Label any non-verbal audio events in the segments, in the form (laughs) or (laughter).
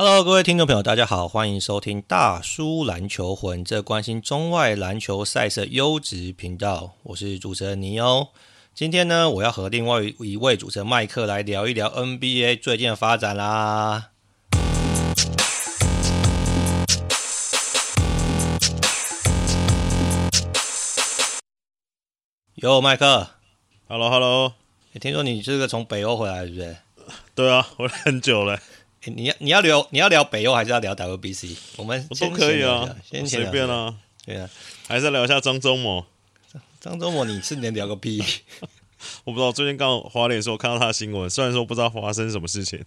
Hello，各位听众朋友，大家好，欢迎收听大叔篮球魂，这关心中外篮球赛事优质频道。我是主持人尼欧。今天呢，我要和另外一位主持人麦克来聊一聊 NBA 最近的发展啦。哟，麦克，Hello，Hello，欸，听说你这个从北欧回来，是不是？对啊，回来很久了。欸、你要你要聊你要聊北欧还是要聊 WBC？我们我都可以啊，先随便啊。对啊，还是聊一下张忠谋。张忠谋，你是能聊个屁？(laughs) 我不知道，最近刚好滑脸的时候看到他的新闻，虽然说不知道发生什么事情。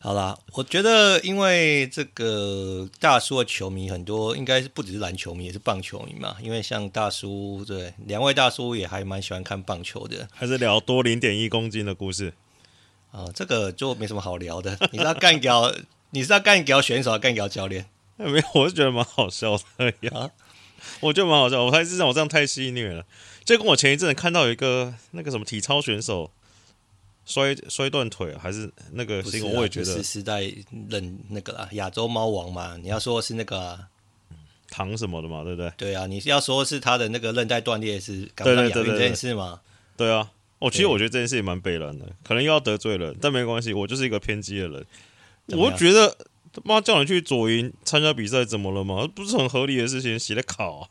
好啦，我觉得因为这个大叔的球迷很多，应该是不只是篮球迷，也是棒球迷嘛。因为像大叔，对两位大叔也还蛮喜欢看棒球的。还是聊多零点一公斤的故事。啊、哦，这个就没什么好聊的。(laughs) 你是要干掉，你是要干掉选手，干掉教练？没有，我是觉得蛮好笑的呀。啊、我觉得蛮好笑，我还是让我这样太戏谑了。就跟我前一阵看到有一个那个什么体操选手摔摔断腿，还是那个新闻，啊、我也觉得是代认那个啦，亚洲猫王嘛。你要说是那个、啊、唐什么的嘛，对不对？对啊，你要说是他的那个韧带断裂是刚刚亚运这件事吗？对啊。哦，其实我觉得这件事也蛮悲凉的，可能又要得罪人，但没关系，我就是一个偏激的人。我觉得他妈叫你去左营参加比赛，怎么了嘛？不是很合理的事情，写的考啊，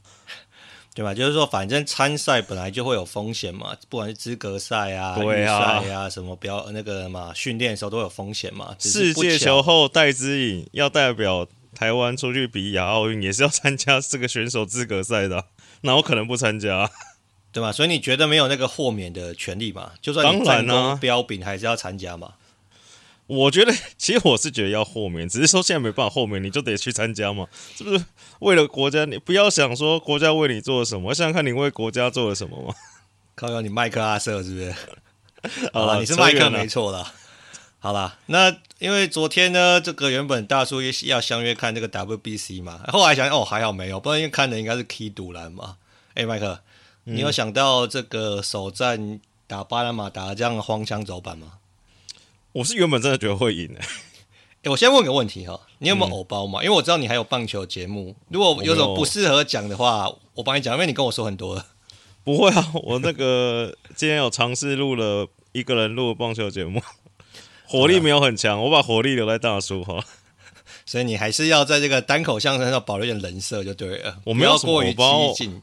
(laughs) 对吧？就是说，反正参赛本来就会有风险嘛，不管是资格赛啊、预赛啊，什么标那个嘛，训练的时候都有风险嘛。世界球后戴资颖要代表台湾出去比亚奥运，也是要参加这个选手资格赛的，那我可能不参加。对吧？所以你觉得没有那个豁免的权利嘛？就算你战功彪炳，还是要参加嘛？我觉得，其实我是觉得要豁免，只是说现在没办法豁免，你就得去参加嘛？是不是？为了国家，你不要想说国家为你做了什么，我想想看你为国家做了什么嘛？靠靠，你麦克阿瑟是不是？(laughs) 好了，你是麦克没错啦。好了，那因为昨天呢，这个原本大叔要相约看这个 WBC 嘛，后来想哦还好没有，不然因为看的应该是 Key 嘛。哎，麦克。你有想到这个首战打巴拿马打的这样荒腔走板吗？我是原本真的觉得会赢的。哎，我先问个问题哈，你有没有偶包嘛？嗯、因为我知道你还有棒球节目，如果有什么不适合讲的话，我，帮你讲，因为你跟我说很多了。(laughs) 不会啊，我那个今天有尝试录了一个人录棒球节目，火力没有很强，我把火力留在大叔哈。所以你还是要在这个单口相声上保留一点人设就对了，我没有过于激进。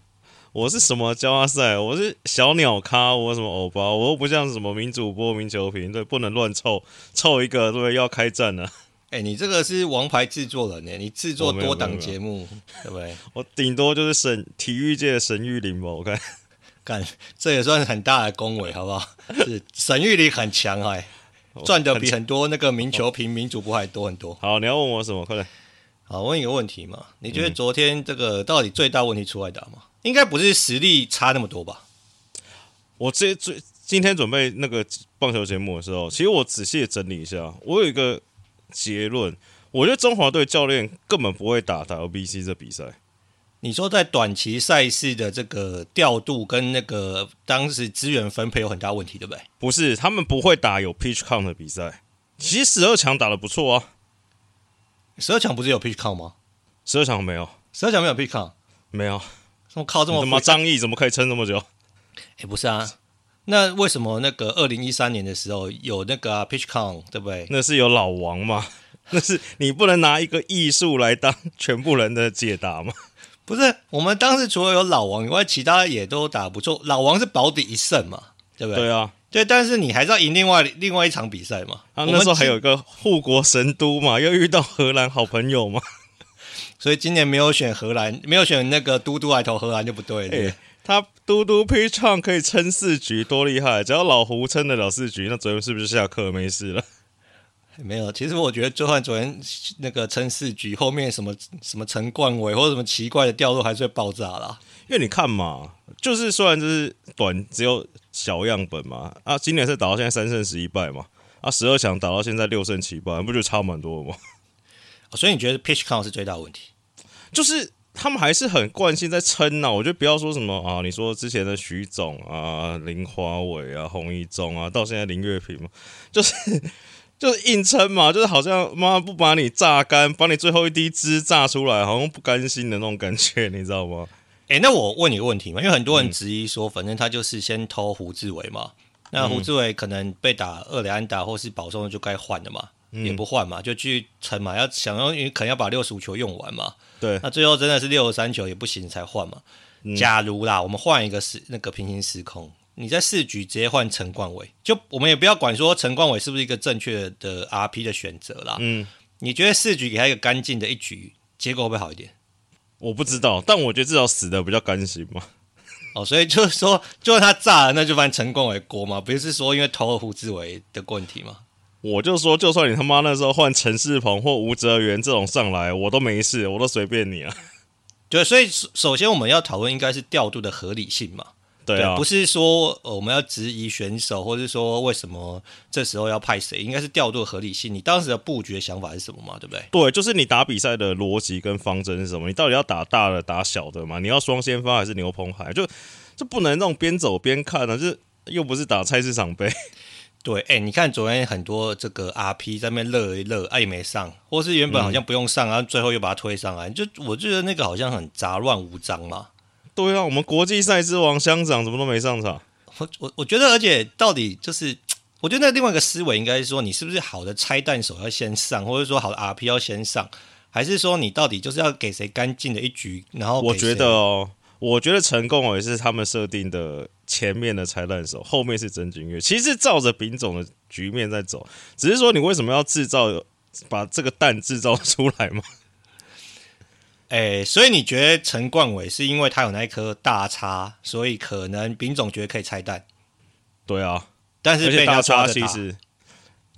我是什么交赛？我是小鸟咖，我什么欧巴？我又不像什么名主播、名球评，对，不能乱凑，凑一个对不对，要开战了。哎、欸，你这个是王牌制作人呢，你制作多档节目，对不对？我顶多就是神体育界的神玉林吧，我看，看，这也算是很大的恭维，好不好？是神玉林很强哎，赚的比很多那个名球评、名主播还多很多。好，你要问我什么？快点。好，问一个问题嘛，你觉得昨天这个到底最大问题出在哪吗？应该不是实力差那么多吧？我这最今天准备那个棒球节目的时候，其实我仔细整理一下，我有一个结论，我觉得中华队教练根本不会打 WBC 这比赛。你说在短期赛事的这个调度跟那个当时资源分配有很大问题，对不对？不是，他们不会打有 pitch count 的比赛。其实十二强打的不错啊，十二强不是有 pitch count 吗？十二强没有，十二强没有 pitch count，没有。我靠，这么怎么张毅怎么可以撑那么久？(laughs) 哎、欸，不是啊，那为什么那个二零一三年的时候有那个、啊、pitch count 对不对？那是有老王嘛？(laughs) 那是你不能拿一个艺术来当全部人的解答吗？不是，我们当时除了有老王以外，其他也都打不错。老王是保底一胜嘛，对不对？对啊，对，但是你还是要赢另外另外一场比赛嘛。啊，那时候还有一个护国神都嘛，又遇到荷兰好朋友嘛。所以今年没有选荷兰，没有选那个嘟嘟来投荷兰就不对了。他嘟嘟 pitch count 可以撑四局，多厉害！只要老胡撑得了四局，那昨天是不是下课没事了？没有，其实我觉得就算昨天那个撑四局，后面什么什么陈冠伟或者什么奇怪的掉落还是会爆炸啦。因为你看嘛，就是虽然就是短只有小样本嘛，啊，今年是打到现在三胜十一败嘛，啊，十二强打到现在六胜七败，不就差蛮多吗？哦，所以你觉得 pitch count 是最大的问题？就是他们还是很惯性在撑呐，我觉得不要说什么啊，你说之前的徐总啊、林华伟啊、洪一中啊，到现在林月平嘛，就是 (laughs) 就是硬撑嘛，就是好像妈不把你榨干，把你最后一滴汁榨出来，好像不甘心的那种感觉，你知道吗？哎、欸，那我问你个问题嘛，因为很多人质疑说，反正他就是先偷胡志伟嘛，嗯、那胡志伟可能被打二垒安打或是保送就该换了嘛，嗯、也不换嘛，就继续撑嘛，要想要因为可能要把六十五球用完嘛，对，那最后真的是六十三球也不行才换嘛。嗯、假如啦，我们换一个时那个平行时空。你在四局直接换陈冠伟，就我们也不要管说陈冠伟是不是一个正确的 RP 的选择啦。嗯，你觉得四局给他一个干净的一局，结果会不会好一点？我不知道，但我觉得至少死的比较甘心嘛。(laughs) 哦，所以就是说，就算他炸了，那就翻陈冠伟锅嘛，不是说因为投了胡志伟的问题吗？我就说，就算你他妈那时候换陈世鹏或吴哲源这种上来，我都没事，我都随便你啊。对，所以首先我们要讨论应该是调度的合理性嘛。对啊，对，不是说我们要质疑选手，或者说为什么这时候要派谁，应该是调度的合理性。你当时的布局的想法是什么嘛？对不对？对，就是你打比赛的逻辑跟方针是什么？你到底要打大的，打小的嘛？你要双先发还是牛棚海？就就不能那种边走边看呢、啊？就又不是打菜市场杯。对，哎、欸，你看昨天很多这个 RP 在那边热一热，哎、啊，也没上，或是原本好像不用上，然后最后又把它推上来，就我觉得那个好像很杂乱无章嘛。对啊，我们国际赛之王乡长怎么都没上场？我我我觉得，而且到底就是，我觉得那另外一个思维应该是说，你是不是好的拆弹手要先上，或者说好的 RP 要先上，还是说你到底就是要给谁干净的一局？然后我觉得哦，我觉得成功也是他们设定的前面的拆弹手，后面是曾峻岳。其实照着丙种的局面在走，只是说你为什么要制造把这个蛋制造出来嘛？哎、欸，所以你觉得陈冠伟是因为他有那一颗大叉，所以可能丙总觉得可以拆弹？对啊，但是被大叉其实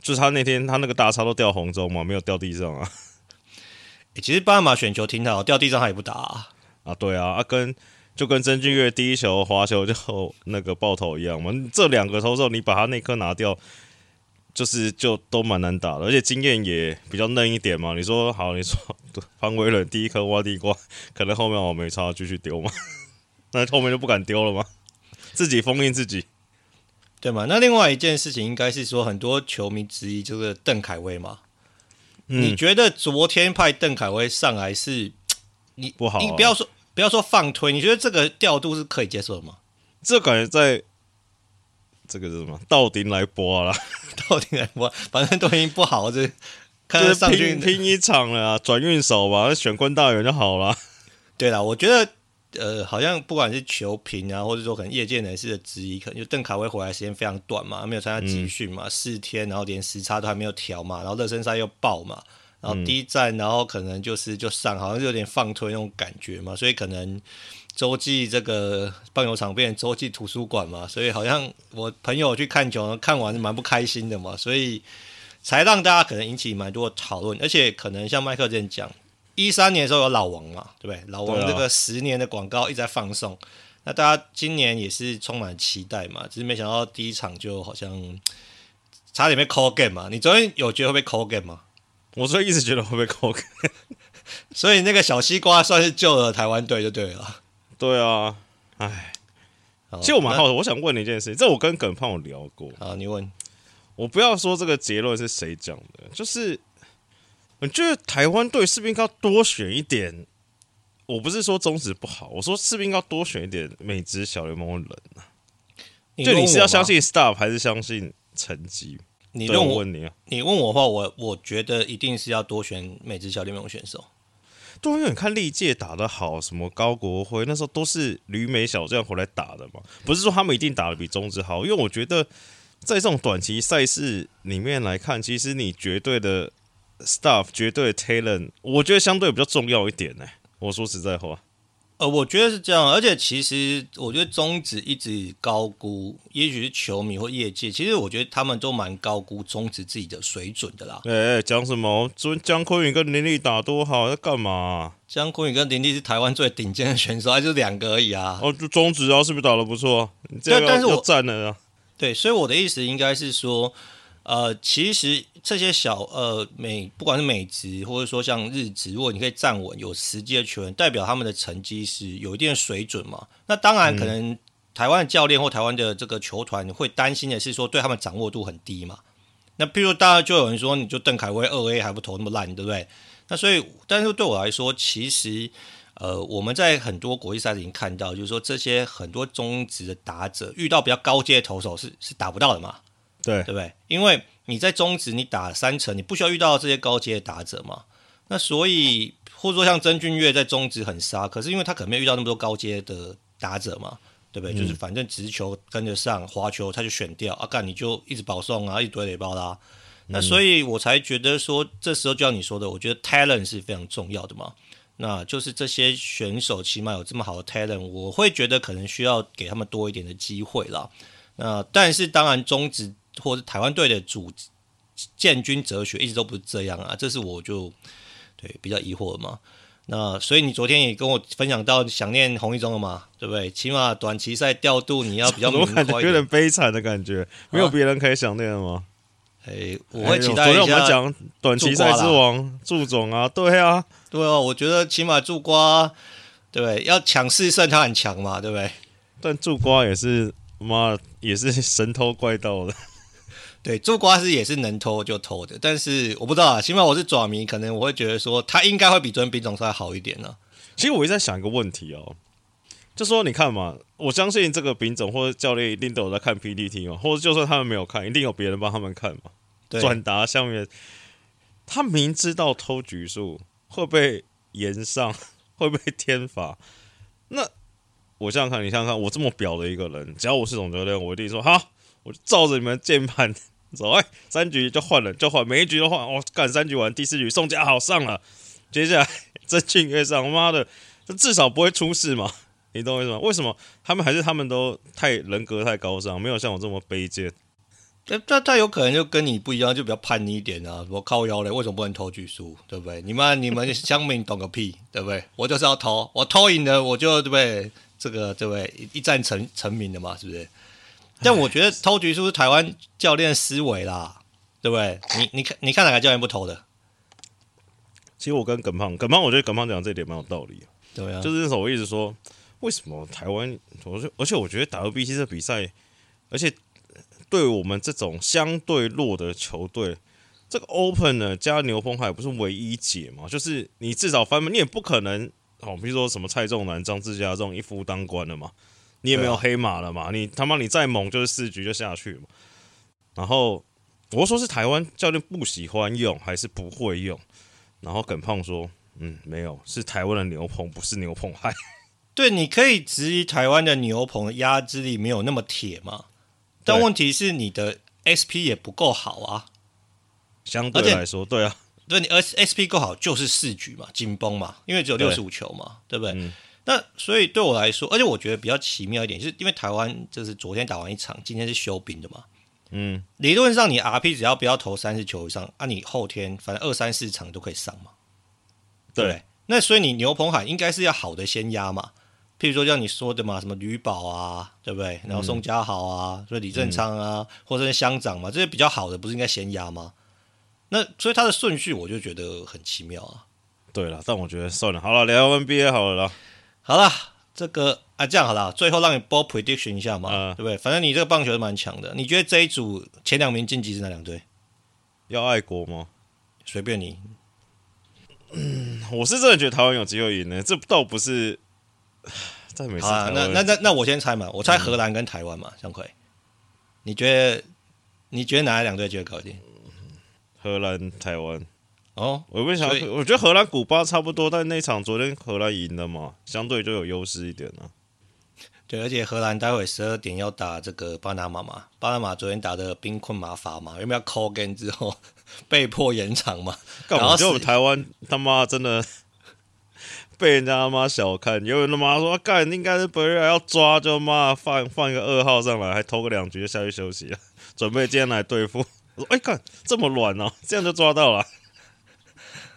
就是他那天他那个大叉都掉红中嘛，没有掉地上啊。欸、其实巴马选球挺好，掉地上他也不打啊。啊，对啊，啊跟就跟曾俊岳第一球滑球就那个爆头一样嘛，(laughs) 这两个投手你把他那颗拿掉。就是就都蛮难打的，而且经验也比较嫩一点嘛。你说好，你说 (laughs) 潘威伦第一颗挖地瓜，可能后面我没差，继续丢嘛。(laughs) 那后面就不敢丢了吗？自己封印自己，对吗？那另外一件事情应该是说，很多球迷质疑就是邓凯威嘛。嗯、你觉得昨天派邓凯威上来是你不好、啊？你不要说不要说放推，你觉得这个调度是可以接受的吗？这感觉在。这个是什么？到顶来播了，(laughs) 到顶来播，反正都已经不好，这 (laughs) 看上去拼，拼一场了啊，转运手吧，选关大元就好了。(laughs) 对了，我觉得呃，好像不管是球评啊，或者说可能业界人士的质疑，可能就邓凯威回来时间非常短嘛，没有参加集训嘛，四、嗯、天，然后连时差都还没有调嘛，然后热身赛又爆嘛，然后第一站，然后可能就是就上，好像就有点放推那种感觉嘛，所以可能。洲际这个棒球场变成洲际图书馆嘛，所以好像我朋友去看球，看完蛮不开心的嘛，所以才让大家可能引起蛮多讨论，而且可能像麦克这样讲，一三年的时候有老王嘛，对不对？老王这个十年的广告一直在放送，那大家今年也是充满期待嘛，只是没想到第一场就好像差点被 call game 嘛。你昨天有觉得会被 call game 吗？我所以一直觉得会被 call game，所以那个小西瓜算是救了台湾队就对了。对啊，哎，其实我蛮好的，我想问你一件事情，这我跟耿胖有聊过。好，你问我，不要说这个结论是谁讲的，就是我觉得台湾队是不是应该多选一点？我不是说中职不好，我说是不是应该多选一点美职小联盟的人呢、啊？就你是要相信 staff 还是相信成绩？你问我，问你啊，你问我的话，我我觉得一定是要多选美职小联盟选手。对，因为你看历届打得好，什么高国辉那时候都是旅美小将回来打的嘛，不是说他们一定打得比中职好，因为我觉得在这种短期赛事里面来看，其实你绝对的 staff、绝对的 talent，我觉得相对比较重要一点呢。我说实在话。呃，我觉得是这样，而且其实我觉得中职一直高估，也许是球迷或业界，其实我觉得他们都蛮高估中职自己的水准的啦。哎、欸，讲什么？说江坤宇跟林立打多好，在干嘛、啊？江坤宇跟林立是台湾最顶尖的选手，还是两个而已啊。哦，就中职啊，是不是打的不错？对，但是我赞了啊。对，所以我的意思应该是说。呃，其实这些小呃美，不管是美职或者说像日职，如果你可以站稳有实际的球员，代表他们的成绩是有一定的水准嘛。那当然，可能、嗯、台湾的教练或台湾的这个球团会担心的是说，对他们掌握度很低嘛。那譬如大家就有人说，你就邓凯威二 A 还不投那么烂，对不对？那所以，但是对我来说，其实呃，我们在很多国际赛已经看到，就是说这些很多中职的打者遇到比较高阶的投手是是打不到的嘛，对对不对？因为你在中职你打三成，你不需要遇到这些高阶的打者嘛。那所以，或者说像曾俊岳在中职很杀，可是因为他可能没有遇到那么多高阶的打者嘛。对不对？嗯、就是反正直球跟得上，滑球他就选掉啊，干你就一直保送啊，一堆垒包啦。嗯、那所以我才觉得说，这时候就像你说的，我觉得 talent 是非常重要的嘛。那就是这些选手起码有这么好的 talent，我会觉得可能需要给他们多一点的机会啦。那但是当然，中职或者台湾队的主建军哲学一直都不是这样啊，这是我就对比较疑惑的嘛。那所以你昨天也跟我分享到想念洪一中了嘛，对不对？起码短期赛调度你要比较明快一点。有点悲惨的感觉，没有别人可以想念了吗？哎、欸，我会期待一下。昨天我们讲短期赛之王祝总啊，对啊，对啊，我觉得起码祝瓜，对不对？要抢四胜，他很强嘛，对不对？但祝瓜也是妈也是神偷怪盗的。对，做瓜是也是能偷就偷的，但是我不知道啊，起码我是爪迷，可能我会觉得说他应该会比昨天丙总赛好一点呢、啊。其实我一直在想一个问题哦，就说你看嘛，我相信这个丙总或者教练一定都有在看 PPT 嘛，或者就算他们没有看，一定有别人帮他们看嘛。对，转达下面，他明知道偷局数会被延上，(laughs) 会被天罚，那我想想看，你想想看，我这么表的一个人，只要我是总教练，我一定说好，我就照着你们键盘。走哎，三局就换了，就换，每一局都换。我、哦、干三局完，第四局宋家豪上了，接下来 (laughs) 曾峻岳上，妈的，这至少不会出事嘛？你懂我意思吗？为什么他们还是他们都太人格太高尚，没有像我这么卑贱？那他他有可能就跟你不一样，就比较叛逆一点啊。我靠腰嘞，为什么不能投局输？对不对？你们你们 (laughs) 乡民懂个屁，对不对？我就是要投，我投赢了我就对不对？这个对不对？一战成成名的嘛，是不是？但我觉得偷局是不是台湾教练思维啦，对不对？你你看你看哪个教练不偷的？其实我跟耿胖，耿胖，我觉得耿胖讲这一点蛮有道理。对啊，就是那时候我一直说，为什么台湾？我而且我觉得 WBC 这比赛，而且对我们这种相对弱的球队，这个 Open 呢加牛棚海不是唯一解嘛？就是你至少翻门，你也不可能哦，比如说什么蔡仲南、张志佳这种一夫当关的嘛。你也没有黑马了嘛？你他妈你再猛就是四局就下去嘛。然后我说是台湾教练不喜欢用还是不会用？然后耿胖说：“嗯，没有，是台湾的牛棚不是牛棚害。(laughs) ”对，你可以质疑台湾的牛棚压制力没有那么铁嘛？但问题是你的 SP 也不够好啊。相对来说，对啊，对你 SP 够好就是四局嘛，紧绷嘛，因为只有六十五球嘛，对，对不对？嗯那所以对我来说，而且我觉得比较奇妙一点，就是因为台湾就是昨天打完一场，今天是休兵的嘛。嗯，理论上你 RP 只要不要投三十球以上，啊，你后天反正二三四场都可以上嘛。对，对，那所以你牛棚海应该是要好的先压嘛。譬如说像你说的嘛，什么吕宝啊，对不对？然后宋家豪啊，所以李正昌啊，嗯、或者是乡长嘛，这些比较好的不是应该先压吗？那所以他的顺序我就觉得很奇妙啊。对了，但我觉得算了，好了，聊 NBA 好了啦。好了，这个啊，这样好了，最后让你播 prediction 一下嘛，呃、对不对？反正你这个棒球是蛮强的，你觉得这一组前两名晋级是哪两队？要爱国吗？随便你。嗯，我是真的觉得台湾有机会赢呢，这倒不是在美。好，那那那那我先猜嘛，我猜荷兰跟台湾嘛，向奎、嗯，你觉得你觉得哪两队机会高一点？荷兰、台湾。哦，我不想，我觉得荷兰、古巴差不多，但那场昨天荷兰赢了嘛，相对就有优势一点了。(laughs) 对，而且荷兰待会十二点要打这个巴拿马嘛，巴拿马昨天打的兵困马乏嘛，有没有 call game 之后 (laughs) 被迫延长嘛？(laughs) 干嘛？就我们台湾他妈真的被人家他妈小看，有人他妈说干应该是本来要抓，就妈放放一个二号上来，还偷个两局就下去休息了，准备今天来对付。我说哎干这么软哦，这样就抓到了。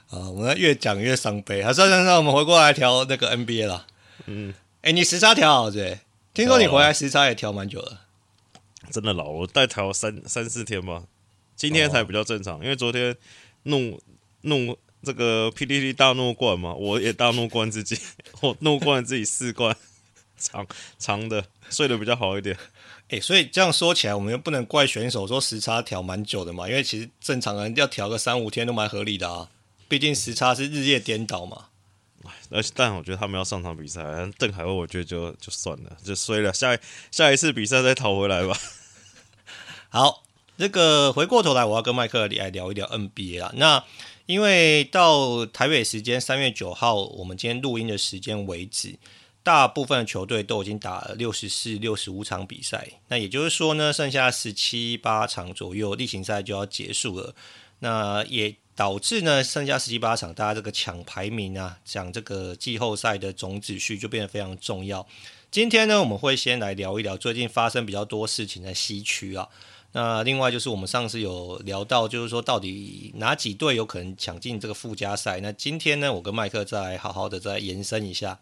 啊，我们越讲越伤悲。好，算算算，我们回过来调那个 NBA 啦。嗯，哎、欸，你时差调好对？听说你回来时差也调蛮久了。真的老，我带调三三四天吧，今天才比较正常。哦、因为昨天怒怒这个 PDD 大怒冠嘛，我也大怒冠自己，(laughs) 我怒灌自己四冠。长长的睡得比较好一点。哎、欸，所以这样说起来，我们又不能怪选手说时差调蛮久的嘛，因为其实正常人要调个三五天都蛮合理的啊，毕竟时差是日夜颠倒嘛。而且，但我觉得他们要上场比赛，邓海威我觉得就就算了，就衰了。下一下一次比赛再讨回来吧。(laughs) 好，这个回过头来，我要跟麦克来聊一聊 NBA 啊。那因为到台北时间三月九号，我们今天录音的时间为止，大部分的球队都已经打了六十四、六十五场比赛。那也就是说呢，剩下十七八场左右，例行赛就要结束了。那也。导致呢，剩下十七八场，大家这个抢排名啊，讲这个季后赛的总秩序就变得非常重要。今天呢，我们会先来聊一聊最近发生比较多事情的西区啊。那另外就是我们上次有聊到，就是说到底哪几队有可能抢进这个附加赛。那今天呢，我跟麦克再好好的再延伸一下。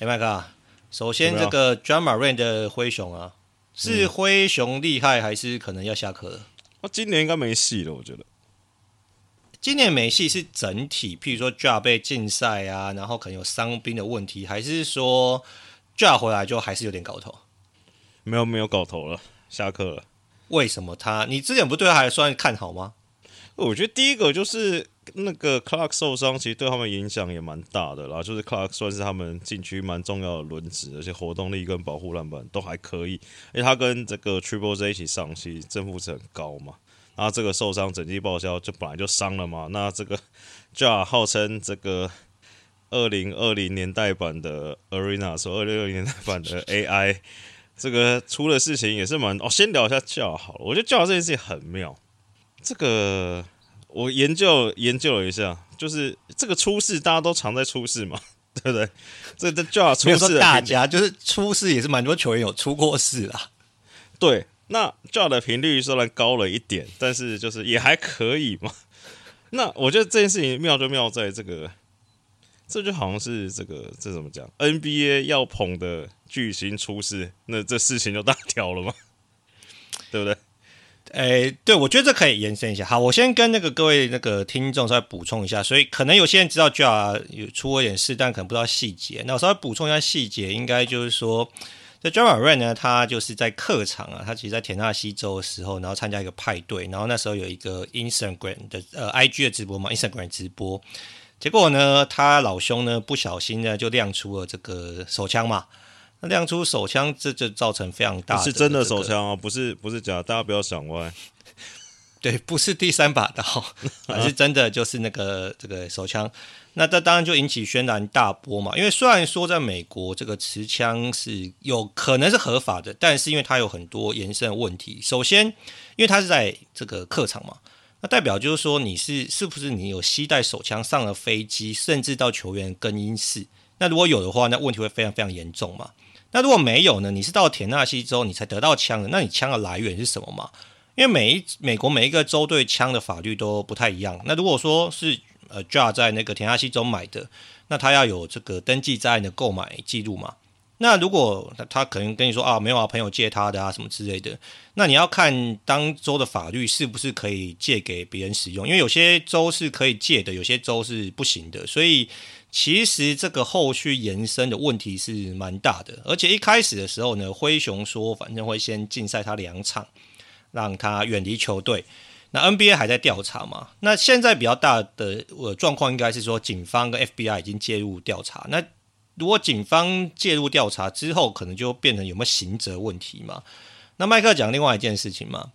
哎，麦克啊，首先这个 Ja Morant 的灰熊啊，是灰熊厉害，还是可能要下课了？那、嗯、今年应该没戏了，我觉得。今年美系是整体，譬如说 Ja 被禁赛啊，然后可能有伤兵的问题，还是说 Ja 回来就还是有点搞头？没有没有搞头了，下课了。为什么他？你之前不对他还算看好吗？我觉得第一个就是那个 Clark 受伤，其实对他们影响也蛮大的啦。就是 Clark 算是他们禁区蛮重要的轮子，而且活动力跟保护篮板都还可以。因为他跟这个 Triple J 一起上，其实正负值很高嘛。那这个受伤整季报销就本来就伤了嘛。那这个 (laughs) Ja 号称这个二零二零年代版的 Arena，说二零二零年代版的 AI，这个出了事情也是蛮……哦，先聊一下 Ja 好了。我觉得 Ja 这件事情很妙。这个我研究研究了一下，就是这个出事大家都常在出事嘛，对不对？这这 Ja 出事，大家就是出事也是蛮多球员有出过事啦，对。那 Ja 的频率虽然高了一点，但是就是也还可以嘛。(laughs) 那我觉得这件事情妙就妙在这个，这就好像是这个这怎么讲？NBA 要捧的巨星出事，那这事情就大条了嘛，(laughs) 对不对？哎、欸，对，我觉得这可以延伸一下。好，我先跟那个各位那个听众稍微补充一下，所以可能有些人知道 Ja 有出过点事，但可能不知道细节。那我稍微补充一下细节，应该就是说。这 Ja Morant 呢，他就是在客场啊，他其实在田纳西州的时候，然后参加一个派对，然后那时候有一个 Instagram 的呃 IG 的直播嘛，Instagram 直播，结果呢，他老兄呢不小心呢就亮出了这个手枪嘛，那亮出手枪，这就造成非常大是真的手枪哦，不是不是假，大家不要想歪，(laughs) 对，不是第三把刀，而是真的就是那个这个手枪。那这当然就引起轩然大波嘛，因为虽然说在美国这个持枪是有可能是合法的，但是因为它有很多延伸的问题。首先，因为它是在这个客场嘛，那代表就是说你是是不是你有携带手枪上了飞机，甚至到球员更衣室？那如果有的话，那问题会非常非常严重嘛。那如果没有呢？你是到田纳西州你才得到枪的，那你枪的来源是什么嘛？因为每一美国每一个州对枪的法律都不太一样。那如果说是呃，Ja 在那个田纳西州买的，那他要有这个登记在案的购买记录嘛？那如果他可能跟你说啊，没有啊，朋友借他的啊，什么之类的，那你要看当州的法律是不是可以借给别人使用，因为有些州是可以借的，有些州是不行的，所以其实这个后续延伸的问题是蛮大的。而且一开始的时候呢，灰熊说反正会先禁赛他两场，让他远离球队。那 NBA 还在调查嘛？那现在比较大的呃状况应该是说，警方跟 FBI 已经介入调查。那如果警方介入调查之后，可能就变成有没有刑责问题嘛？那麦克讲另外一件事情嘛，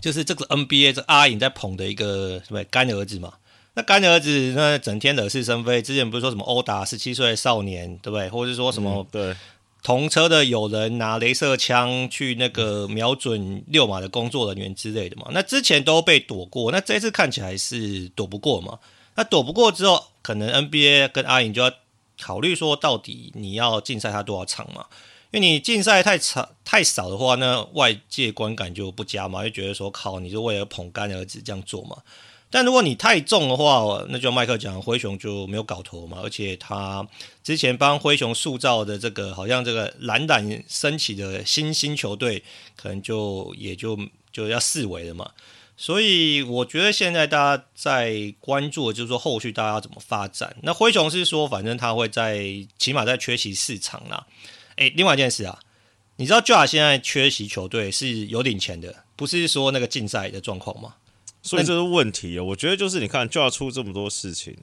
就是这个 NBA 这阿颖在捧的一个什么干儿子嘛？那干儿子那整天惹是生非，之前不是说什么殴打十七岁少年，对不对？或者是说什么、对？同车的有人拿雷射枪去那个瞄准六马的工作人员之类的嘛？那之前都被躲过，那这次看起来是躲不过嘛？那躲不过之后，可能 NBA 跟阿影就要考虑说，到底你要禁赛他多少场嘛？因为你禁赛太长太少的话，那外界观感就不佳嘛，就觉得说靠，你就为了捧干儿子这样做嘛？但如果你太重的话，那就麦克讲灰熊就没有搞头嘛。而且他之前帮灰熊塑造的这个，好像这个冉冉升起的新兴球队，可能就也就就要四维了嘛。所以我觉得现在大家在关注的就是说后续大家要怎么发展。那灰熊是说，反正他会在起码在缺席四场啦。哎，另外一件事啊，你知道 Ja 现在缺席球队是有领钱的，不是说那个竞赛的状况吗？所以这是问题啊。我觉得就是你看就要出这么多事情，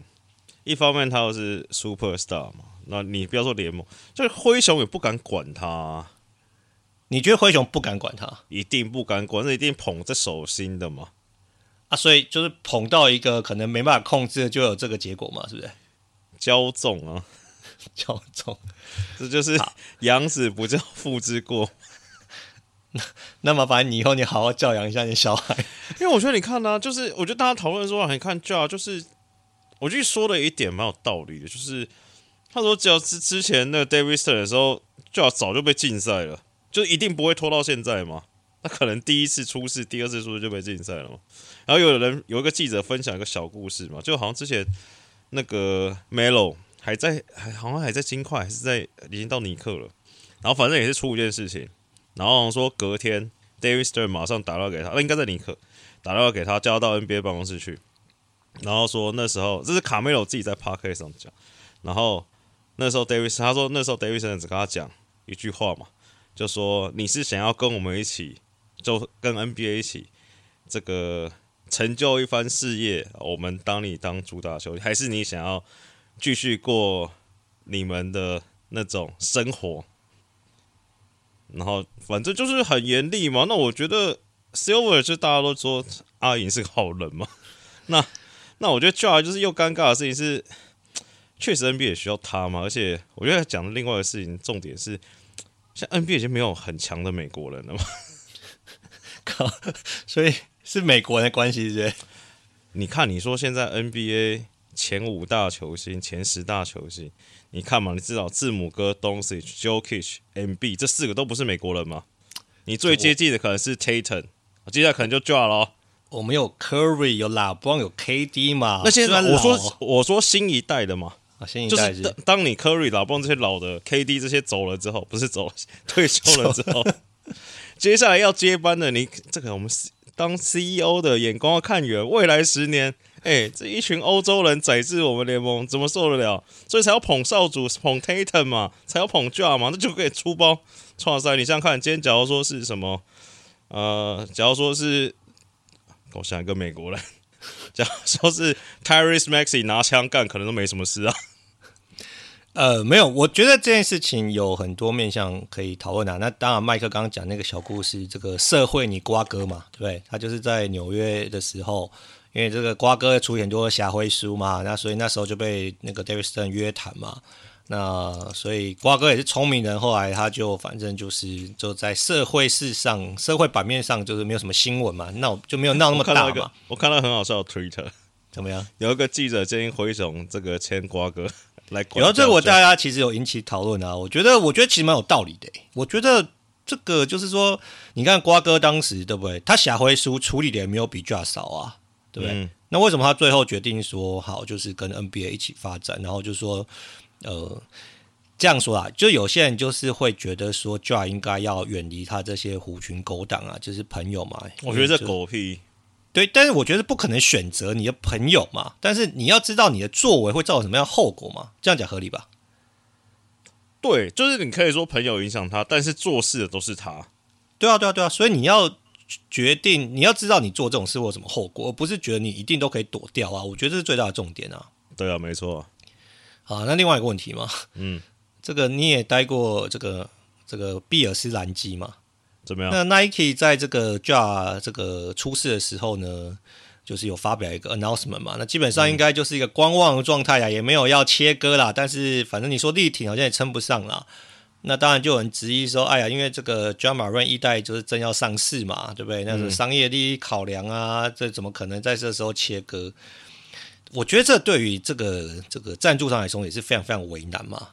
一方面他又是 super star 嘛，那你不要说联盟，就是灰熊也不敢管他啊。你觉得灰熊不敢管他？一定不敢管，那一定捧在手心的嘛。啊，所以就是捧到一个可能没办法控制，就有这个结果嘛，是不是？骄纵啊，骄纵，这就是养子不教父 (laughs) 之过。(laughs) 那那么，反正你以后你好好教养一下你小孩，(laughs) 因为我觉得你看呢、啊，就是我觉得大家讨论说，你看教就是我觉得说的一点蛮有道理的，就是他说只要之之前那个 David Stern 的时候，Ja 早就被禁赛了。就一定不会拖到现在吗？那可能第一次出事，第二次出事就被禁赛了嘛。然后有人有一个记者分享一个小故事嘛，就好像之前那个 Melo 还在，还好像还在金块，还是在已经到尼克了。然后反正也是出一件事情，然后说隔天 David Stern 马上打电话给他，那应该在尼克打电话给他，叫他到 NBA 办公室去。然后说那时候这是卡梅罗自己在 Podcast 上讲，然后那时候 David 他说那时候 David Stern 只跟他讲一句话嘛。就说你是想要跟我们一起，就跟 NBA 一起，这个成就一番事业，我们当你当主打球，还是你想要继续过你们的那种生活？然后反正就是很严厉嘛。那我觉得 Silver 就大家都说阿银是个好人嘛。(laughs) 那那我觉得 Ja 就是又尴尬的事情是，确实 NBA 也需要他嘛。而且我觉得讲的另外的事情，重点是。像 NBA 已经没有很强的美国人了嘛？(laughs) 靠，所以是美国人的关系，是是？你看，你说现在 NBA 前五大球星、前十大球星，你看嘛，你知道字母哥、Doncic、Jokic、Embiid 这四个都不是美国人吗？你最接近的可能是 Tatum，接下来可能就 Ja 了。我们有 Curry，有 LeBron，有 KD 嘛？那现在我说我说新一代的嘛。就是当当你 Curry、老布朗这些老的 KD 这些走了之后，不是走了 (laughs) 退休了之后，(laughs) 接下来要接班的你这个我们当 CEO 的眼光要看远，未来十年，哎、这一群欧洲人宰制我们联盟，怎么受得了？所以才要捧少主，捧 Tatum 嘛，才要捧 Jar 嘛，那就可以出包创赛。你想想看，今天假如说是什么，呃，假如说是，我想一个美国人，(laughs) 假如说是 Tyrese Maxey 拿枪干，可能都没什么事啊。(laughs) 呃，没有，我觉得这件事情有很多面向可以讨论啊。那当然，麦克刚刚讲那个小故事，这个社会你瓜哥嘛，对不对？他就是在纽约的时候，因为这个瓜哥出很多挟灰书嘛，那所以那时候就被那个 David Stern 约谈嘛。那所以瓜哥也是聪明人，后来他就反正就是就在社会事上、社会版面上就是没有什么新闻嘛，闹就没有闹那么大嘛。我看到我看到很好笑的 Twitter，怎么样？有一个记者建议回总这个签瓜哥。(laughs) 然后这个我大家其实有引起讨论啊，我觉得我觉得其实蛮有道理的。我觉得这个就是说，你看瓜哥当时对不对？他挟灰书处理的也没有比 Ja 少啊，对不对？嗯、那为什么他最后决定说好，就是跟 NBA 一起发展？然后就说呃这样说啊，就有些人就是会觉得说 Ja 应该要远离他这些狐群狗党啊，就是朋友嘛。我觉得这狗屁。对，但是我觉得不可能选择你的朋友嘛。但是你要知道你的作为会造成什么样的后果嘛？这样讲合理吧？对，就是你可以说朋友影响他，但是做事的都是他。对啊，对啊，对啊。所以你要决定，你要知道你做这种事会有什么后果，而不是觉得你一定都可以躲掉啊。我觉得这是最大的重点啊。对啊，没错。好，那另外一个问题嘛，嗯，(laughs) 这个你也待过这个这个比尔斯兰基嘛？怎么样？那 Nike 在这个 Ja 这个出事的时候呢，就是有发表一个 announcement 嘛。那基本上应该就是一个观望的状态呀，也没有要切割啦。但是反正你说力挺好像也称不上啦。那当然就有人质疑说，哎呀，因为这个 Ja Morant 一代就是正要上市嘛，对不对？那是商业利益考量啊，这怎么可能在这时候切割？我觉得这对于这个这个赞助商来说也是非常非常为难嘛。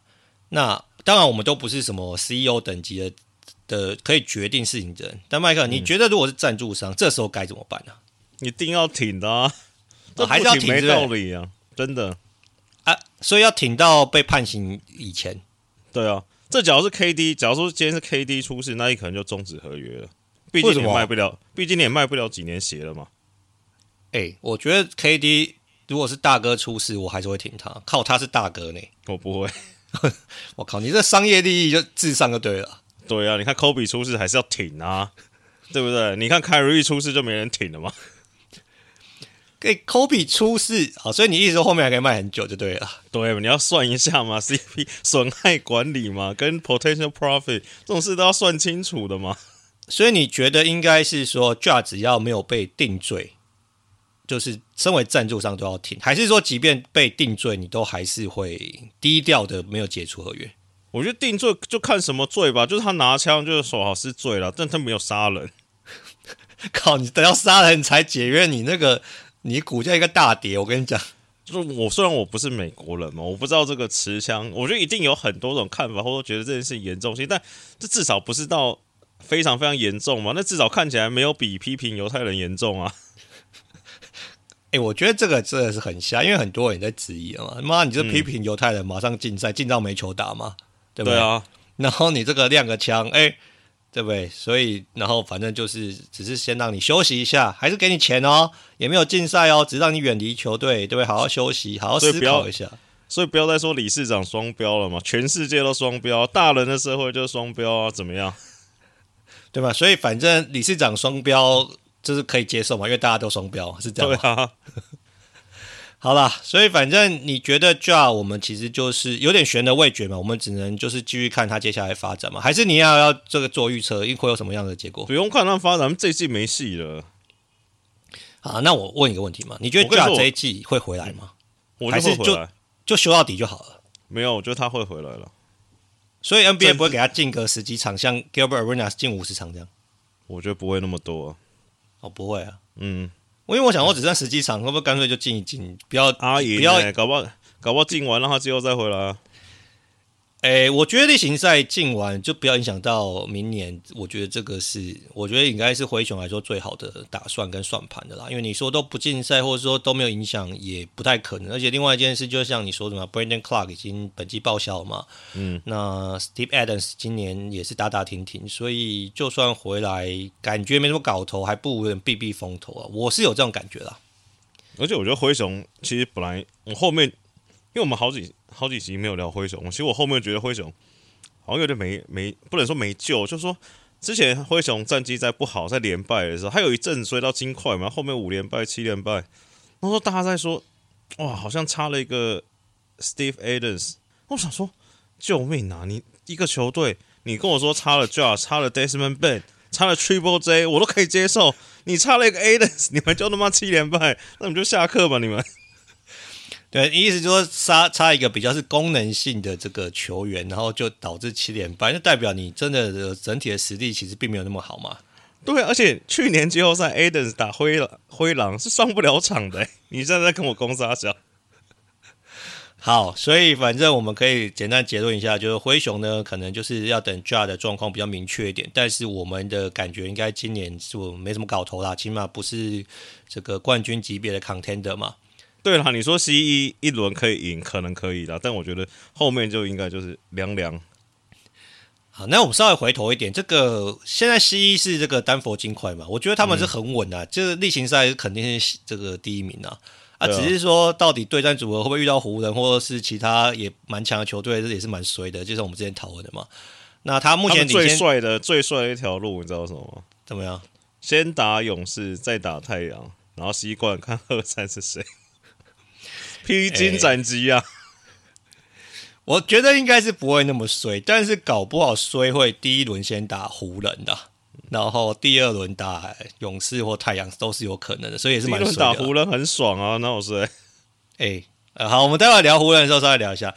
那当然我们都不是什么 CEO 等级的。的可以决定事情的人，但麦克，你觉得如果是赞助商，嗯、这时候该怎么办呢、啊？一定要挺的、啊，这还是要挺，没道理啊，真的啊，所以要挺到被判刑以前。对啊，这假如是 KD，假如说今天是 KD 出事，那你可能就终止合约了。毕竟你也卖不了，毕竟你也卖不了几年鞋了嘛。哎、欸，我觉得 KD 如果是大哥出事，我还是会挺他，靠他是大哥呢。我不会。(laughs) 我靠，你这商业利益就至上就对了。对啊，你看科比出事还是要挺啊，对不对？你看凯瑞出事就没人挺了吗？给科比出事啊，所以你意思说后面还可以卖很久就对了。对，你要算一下嘛，(laughs) CP 损害管理嘛，跟 potential profit 这种事都要算清楚的嘛。所以你觉得应该是说，Ja 只要没有被定罪，就是身为赞助商都要停，还是说即便被定罪，你都还是会低调的没有解除合约？我觉得定罪就看什么罪吧，就是他拿枪就是说好是罪了，但他没有杀人。(laughs) 靠，你等要杀人才解约，你那个你股价一个大跌，我跟你讲，就是我虽然我不是美国人嘛，我不知道这个持枪，我觉得一定有很多种看法，或者觉得这件事情严重性，但这至少不是到非常非常严重嘛，那至少看起来没有比批评犹太人严重啊。哎、欸，我觉得这个真的是很瞎，因为很多人在质疑嘛，妈，你这批评犹太人，马上禁赛，禁到没球打嘛。对不对？对啊，然后你这个亮个枪，哎，对不对？所以，然后反正就是，只是先让你休息一下，还是给你钱哦，也没有禁赛哦，只让你远离球队，对不对？好好休息，好好思考一下。所以，不要再说理事长双标了嘛，全世界都双标，大人的社会就是双标啊，怎么样？对吧？所以反正理事长双标就是可以接受嘛，因为大家都双标，是这样？对啊。好啦，所以反正你觉得 Ja 我们其实就是有点悬的味觉嘛，我们只能就是继续看他接下来发展嘛，还是你要要这个做预测，会有什么样的结果？不用看他发展，这一季没戏了。好，那我问一个问题嘛，你觉得 Ja 这一季会回来吗？我就会回来，还是就就修到底就好了？没有，我觉得他会回来了。所以 NBA 不会给他进个十几场，像 Gilbert Arenas 进五十场这样？我觉得不会那么多啊。哦，不会啊，嗯。因为我想，我只剩十几场，会不会干脆就进一进？不要阿姨，不要搞不好，搞不好进完，让他最后再回来啊。诶、欸，我觉得例行赛进完就不要影响到明年。我觉得这个是，我觉得应该是灰熊来说最好的打算跟算盘的啦。因为你说都不进赛，或者说都没有影响，也不太可能。而且另外一件事，就像你说的嘛，Brandon Clarke 已经本季报销了嘛。嗯。那 Steve Adams 今年也是打打停停，所以就算回来，感觉没什么搞头，还不如人避避风头啊。我是有这种感觉啦。而且我觉得灰熊其实本来我后面，因为我们好几。好几集没有聊灰熊，其实我后面觉得灰熊好像有点没没，不能说没救，就是说之前灰熊战绩在不好，在连败的时候，他有一阵追到金块嘛，后面五连败、七连败，然后大家在说，哇，好像差了一个 Steve Adams，我想说，救命啊！你一个球队，你跟我说差了 Ja，差了 Desmond Bane，差了 Triple J，我都可以接受，你差了一个 Adams，你们就他妈七连败，那你们就下课吧，你们。对，意思就是说差差一个比较是功能性的这个球员，然后就导致七连败，那代表你真的整体的实力其实并没有那么好嘛？对，而且去年季后赛 Adams 打灰狼，灰狼是上不了场的。你现在在跟我攻杀小？好，所以反正我们可以简单结论一下，就是灰熊呢，可能就是要等 Ja 的状况比较明确一点，但是我们的感觉应该今年是没什么搞头啦，起码不是这个冠军级别的 contender 嘛。对了，你说西一一轮可以赢，可能可以啦，但我觉得后面就应该就是凉凉。好，那我们稍微回头一点，这个现在西一是这个丹佛金块嘛？我觉得他们是很稳的，就是例行赛肯定是这个第一名啊。啊，只是说到底对战组合会不会遇到湖人或者是其他也蛮强的球队，这也是蛮衰的，就是我们之前讨论的嘛。那他目前最帅的最帅的一条路，你知道什么吗？怎么样？先打勇士，再打太阳，然后西冠看二三是谁。披荆斩棘啊！我觉得应该是不会那么衰，但是搞不好衰会第一轮先打湖人的，然后第二轮打勇士或太阳都是有可能的，所以也是蛮衰打湖人很爽啊，那我衰。哎，呃，好，我们待会聊湖人的时候稍微聊一下。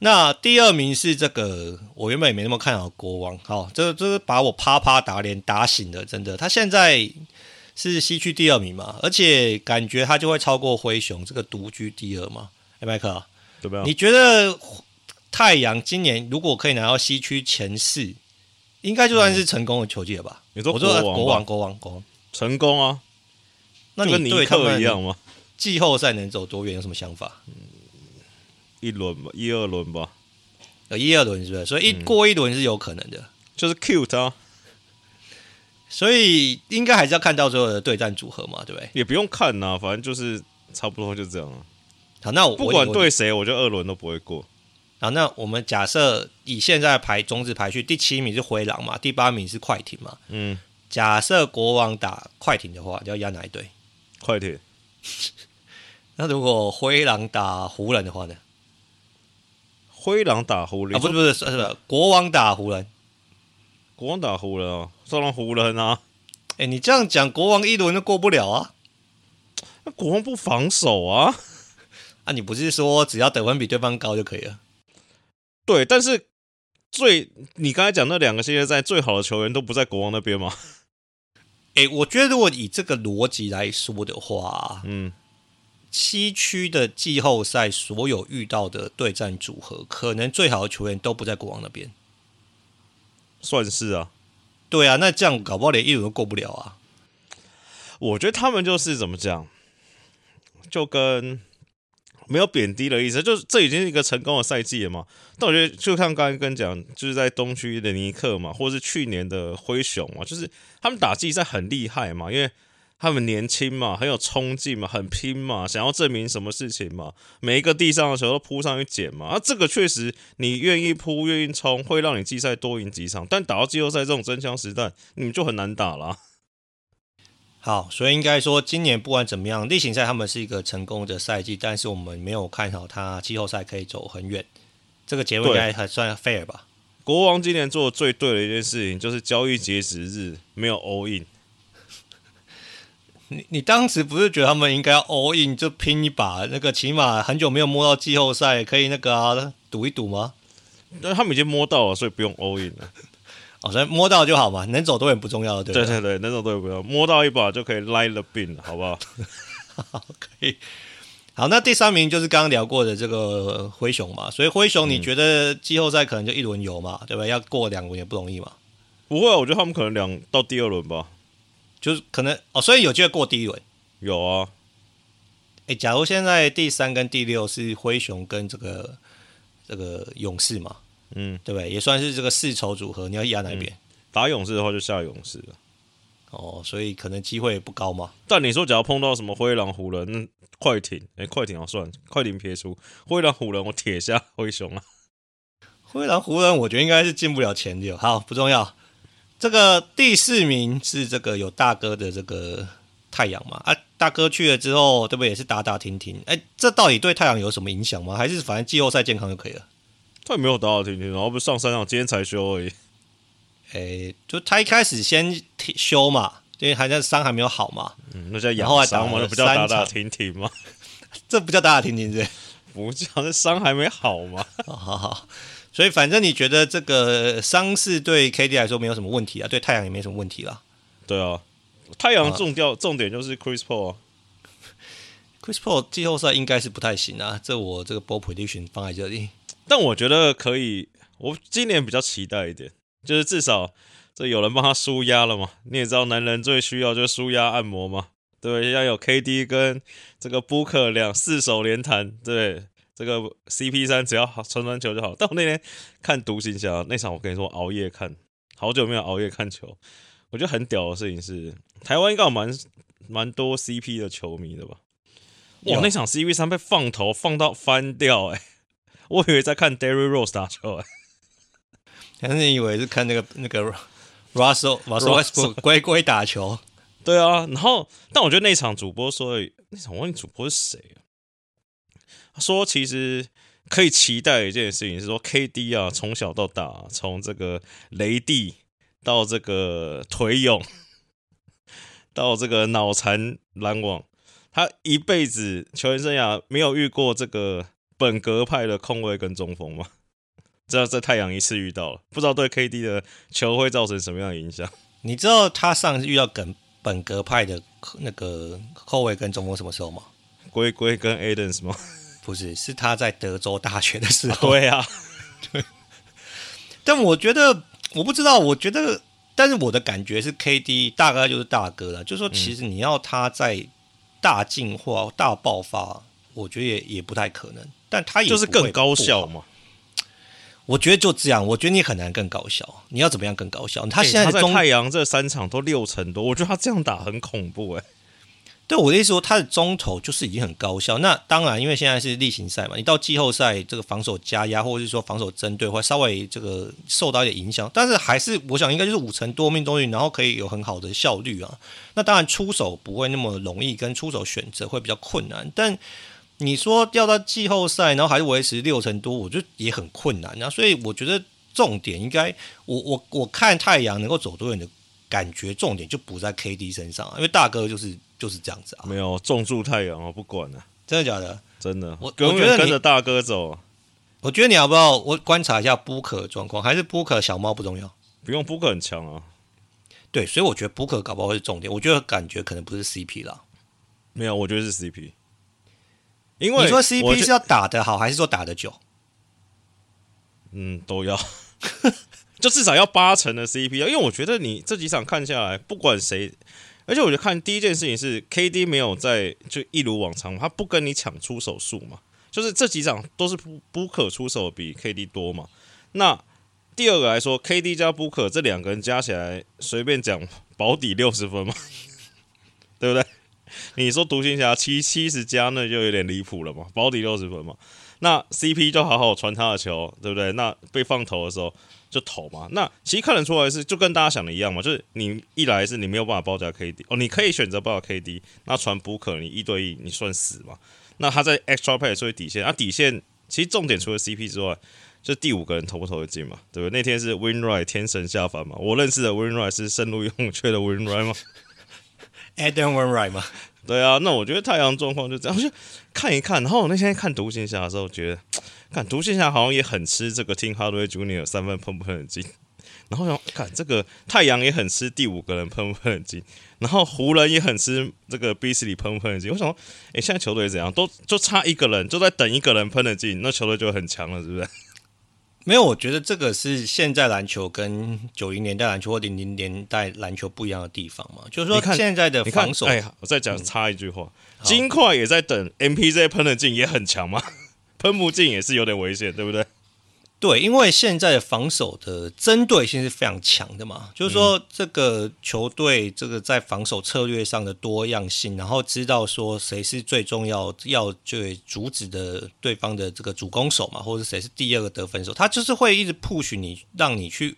那第二名是这个，我原本也没那么看好国王。好，这这是把我啪啪打脸打醒的，真的。他现在是西区第二名嘛，而且感觉他就会超过灰熊这个独居第二嘛。哎，麦克，怎么样？你觉得太阳今年如果可以拿到西区前四，应该就算是成功的球季了吧？你说国王，国王，国王，国王，成功啊？那你对他们一样吗？季后赛能走多远？有什么想法？嗯一轮吧，一二轮吧，呃，一二轮是不是？所以一过一轮是有可能的，就是 cute 啊。所以应该还是要看到最后的对战组合嘛，对不对？也不用看呐、啊，反正就是差不多就这样啊。好，那我不管对谁，我就二轮都不会过。好，那我们假设以现在排种子排序，第七名是灰狼嘛，第八名是快艇嘛。嗯，假设国王打快艇的话，就要压哪一队？快艇。(laughs) 那如果灰狼打湖人的话呢？灰狼打湖人？啊，不是不是，是不是国王打湖人？国王打湖人哦，上了湖人啊！哎、欸，你这样讲，国王一轮就过不了啊？那国王不防守啊？啊，你不是说只要得分比对方高就可以了？对，但是最你刚才讲那两个系列赛最好的球员都不在国王那边吗？哎、欸，我觉得如果以这个逻辑来说的话，嗯。西区的季后赛所有遇到的对战组合，可能最好的球员都不在国王那边，算是啊。对啊，那这样搞不好连一轮都过不了啊。我觉得他们就是怎么讲，就跟没有贬低的意思，就是这已经是一个成功的赛季了嘛。但我觉得就像刚才跟讲，就是在东区的尼克嘛，或是去年的灰熊嘛，就是他们打季赛很厉害嘛，因为。他们年轻嘛，很有冲劲嘛，很拼嘛，想要证明什么事情嘛？每一个地上的球都扑上去捡嘛。啊，这个确实，你愿意扑，愿意冲，会让你季赛多赢几场。但打到季后赛这种真枪实弹，你们就很难打了。好，所以应该说，今年不管怎么样，例行赛他们是一个成功的赛季，但是我们没有看好他季后赛可以走很远。这个结论应该还算 fair 吧？国王今年做的最对的一件事情，就是交易截止日没有 all in。你你当时不是觉得他们应该要 all in 就拼一把，那个起码很久没有摸到季后赛，可以那个啊赌一赌吗？但他们已经摸到了，所以不用 all in 了。(laughs) 哦，所以摸到就好嘛，能走多远不重要，对不对？对对对，能走多远不重要，摸到一把就可以 line the bin 了，好不好？好，可以。好，那第三名就是刚刚聊过的这个灰熊嘛，所以灰熊你觉得季后赛可能就一轮游嘛，对吧？要过两轮也不容易嘛。不会啊，我觉得他们可能两到第二轮吧。就是可能哦，所以有机会过第一轮。有啊，哎，假如现在第三跟第六是灰熊跟这个这个勇士嘛，嗯，对不对？也算是这个世仇组合，你要压哪边？嗯，打勇士的话就下勇士了。哦，所以可能机会也不高嘛。但你说，假如碰到什么灰狼、湖人、快艇，哎，快艇好算，快艇撇出灰狼、湖人，我铁下灰熊啊。灰狼、湖人，我觉得应该是进不了前六。好，不重要。这个第四名是这个有大哥的这个太阳嘛？啊，大哥去了之后，对不对？也是打打停停。哎，这到底对太阳有什么影响吗？还是反正季后赛健康就可以了？他也没有打打停停，然后不是上三场，今天才休而已。哎，就他一开始先休嘛，因为还在伤还没有好嘛。嗯，那叫养伤嘛，那不叫打打停停吗？(laughs) 这不叫打打停停，是？不叫，那伤还没好嘛。好好好。所以反正你觉得这个伤势对 KD 来说没有什么问题啊，对太阳也没什么问题啦。对啊，太阳重调重点就是 Chris Paul 啊。Chris Paul 季后赛应该是不太行啊，这我这个 Bold Prediction 放在这里。但我觉得可以，我今年比较期待一点，就是至少这有人帮他舒压了嘛。你也知道，男人最需要就是舒压按摩嘛，对，要有 KD 跟这个 Booker 两四手连弹，对。这个 CP 三只要好传传球就好。但我那天看独行侠那场，我跟你说熬夜看，好久没有熬夜看球。我觉得很屌的事情是，台湾应该有蛮蛮多 CP 的球迷的吧？哇，那场 CP 三被放头放到翻掉，欸，哎，我以为在看 Derrick Rose 打球，欸，哎，还是你以为是看那个那个 Russell Russell Westbrook 龟龟打球？对啊，然后但我觉得那场主播说那场，我问你主播是谁啊？说其实可以期待一件事情是说，KD 啊，从小到大，从这个雷帝到这个腿勇，到这个脑残篮网，他一辈子球员生涯没有遇过这个本格派的控卫跟中锋吗？这在太阳一次遇到了，不知道对 KD 的球会造成什么样的影响？你知道他上次遇到本本格派的那个后卫跟中锋什么时候吗？龟龟跟 Adams 吗？不是，是他在德州大学的时候。(laughs) 对啊，(laughs) 对。但我觉得，我不知道，我觉得，但是我的感觉是，KD 大概就是大哥了。就是说，其实你要他在大进化、大爆发，我觉得也也不太可能。但他也就是更高效嘛。我觉得就这样，我觉得你很难更高效。你要怎么样更高效？他现在，在太阳这三场都六成多，我觉得他这样打很恐怖哎、欸。对我的意思说，他的中投就是已经很高效。那当然，因为现在是例行赛嘛，你到季后赛这个防守加压，或者是说防守针对，会稍微这个受到一点影响。但是还是我想应该就是五成多命中率，然后可以有很好的效率啊。那当然出手不会那么容易，跟出手选择会比较困难。但你说要到季后赛，然后还是维持六成多，我觉得也很困难啊。所以我觉得重点应该，我我我看太阳能够走多远的感觉，重点就不在 KD 身上，因为大哥就是。就是这样子啊，没有重住太阳我不管了，真的假的？真的，我永远跟着大哥走。我觉得你要不要我观察一下 Booker 的状况，还是 Booker 小猫不重要？不用 Booker 很强啊。对，所以我觉得 Booker 搞不好会是重点。我觉得感觉可能不是 CP 啦。没有，我觉得是 CP。因为你说 CP 是要打得好，还是说打得久？嗯，都要，(laughs) 就至少要八成的 CP 啊。因为我觉得你这几场看下来，不管谁。而且我觉得看第一件事情是 KD 没有在就一如往常，他不跟你抢出手数嘛，就是这几场都是布布克出手比 KD 多嘛。那第二个来说，KD 加布克这两个人加起来随便讲保底六十分嘛，(laughs) 对不对？你说独行侠七七十加那就有点离谱了嘛，保底六十分嘛。那 CP 就好好传他的球，对不对？那被放投的时候。就投嘛，那其实看得出来是就跟大家想的一样嘛，就是你一来是你没有办法包夹 KD 哦，你可以选择包夹 KD，那传补可你一对一你算死嘛。那他在 extra pass 作为底线，那、啊、底线其实重点除了 CP 之外，就第五个人投不投得进嘛，对不对？那天是 Win Right 天神下凡嘛，我认识的 Win Right 是深入勇却的 Win Right 吗？Adam Wainwright 吗？对啊，那我觉得太阳状况就这样，(laughs) 就看一看，然后我那天看独行侠的时候觉得。(tsk) 看独行侠好像也很吃这个 Tim Hardaway Junior 三分喷不喷的进，然后想看这个太阳也很吃第五个人喷不喷的进，然后湖人也很吃这个 Beasley 喷不喷的进。我想说，哎，现在球队怎样？都就差一个人，就在等一个人喷得进，那球队就很强了，是不是？没有，我觉得这个是现在篮球跟九零年代篮球或零零年代篮球不一样的地方嘛。就是说，现在的防守，哎，我再讲插一句话，嗯、金块也在等 MPZ 喷的进，也很强嘛。(laughs) 喷不进也是有点危险，对不对？对，因为现在的防守的针对性是非常强的嘛，就是说这个球队这个在防守策略上的多样性，然后知道说谁是最重要要就阻止的对方的这个主攻手嘛，或者谁是第二个得分手，他就是会一直 push 你，让你去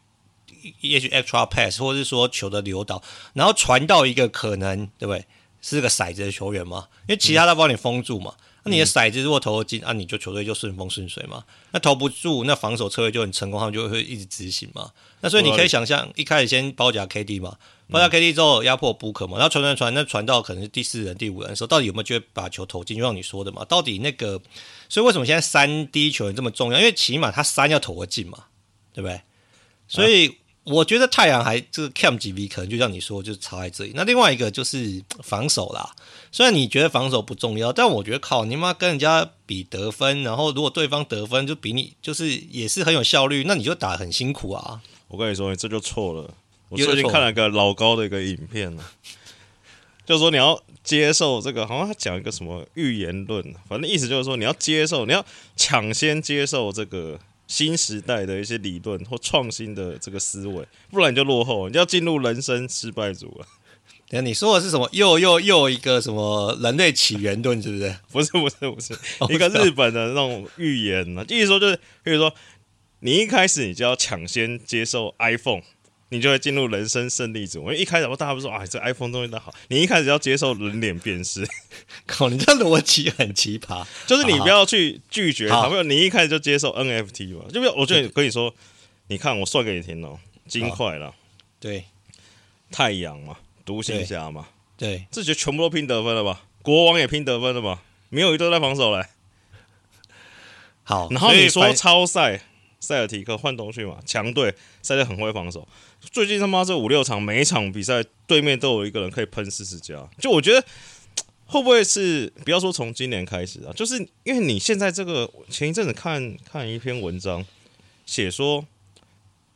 也许 extra pass，或者是说球的流导，然后传到一个可能对不对是个骰子的球员嘛，因为其他他帮你封住嘛。那你的骰子如果投得进，那、啊、你就球队就顺风顺水嘛。那投不住，那防守策略就很成功，他们就会一直执行嘛。那所以你可以想象，一开始先包夹 KD 嘛，包夹 KD 之后压迫 Booker 嘛，然后传传传，那传到可能是第四人、第五人的时候，到底有没有机会把球投进？就像你说的嘛，到底那个，所以为什么现在三 D 球员这么重要？因为起码他三要投得进嘛，对不对？所以。啊我觉得太阳还就是 Cam 级 V 可能就像你说，就是差在这里。那另外一个就是 (tsk) 防守啦。虽然你觉得防守不重要，但我觉得靠你妈跟人家比得分，然后如果对方得分就比你就是也是很有效率，那你就打得很辛苦啊。我跟你说，你这就错了。我最近看了一个老高的一个影片呢，就是说你要接受这个，好像他讲一个什么预言论，反正意思就是说你要接受，你要抢先接受这个。新时代的一些理论或创新的这个思维，不然你就落后，你就要进入人生失败组了。等下你说的是什么？又又又一个什么人类起源论，是不是？不是不是不是，一个日本的那种预言呢。意思说就是，比如说你一开始你就要抢先接受 iPhone。你就会进入人生胜利组。因为一开始我大家不说啊，这 iPhone 东西都好。你一开始要接受人脸辨识，(laughs) 靠，你这逻辑很奇葩。就是你不要去拒绝他，没有，你一开始就接受 NFT 嘛。就比如我觉得可以说，你看我算给你听哦，金块了，对，太阳嘛，独行侠嘛，对，这局全部都拼得分了吧？国王也拼得分了吧？没有一队在防守嘞。好，然后你说超赛。塞尔提克换东西嘛，强队塞得很会防守。最近他妈这五六场，每一场比赛对面都有一个人可以喷四十加。就我觉得会不会是不要说从今年开始啊，就是因为你现在这个前一阵子看看一篇文章，写说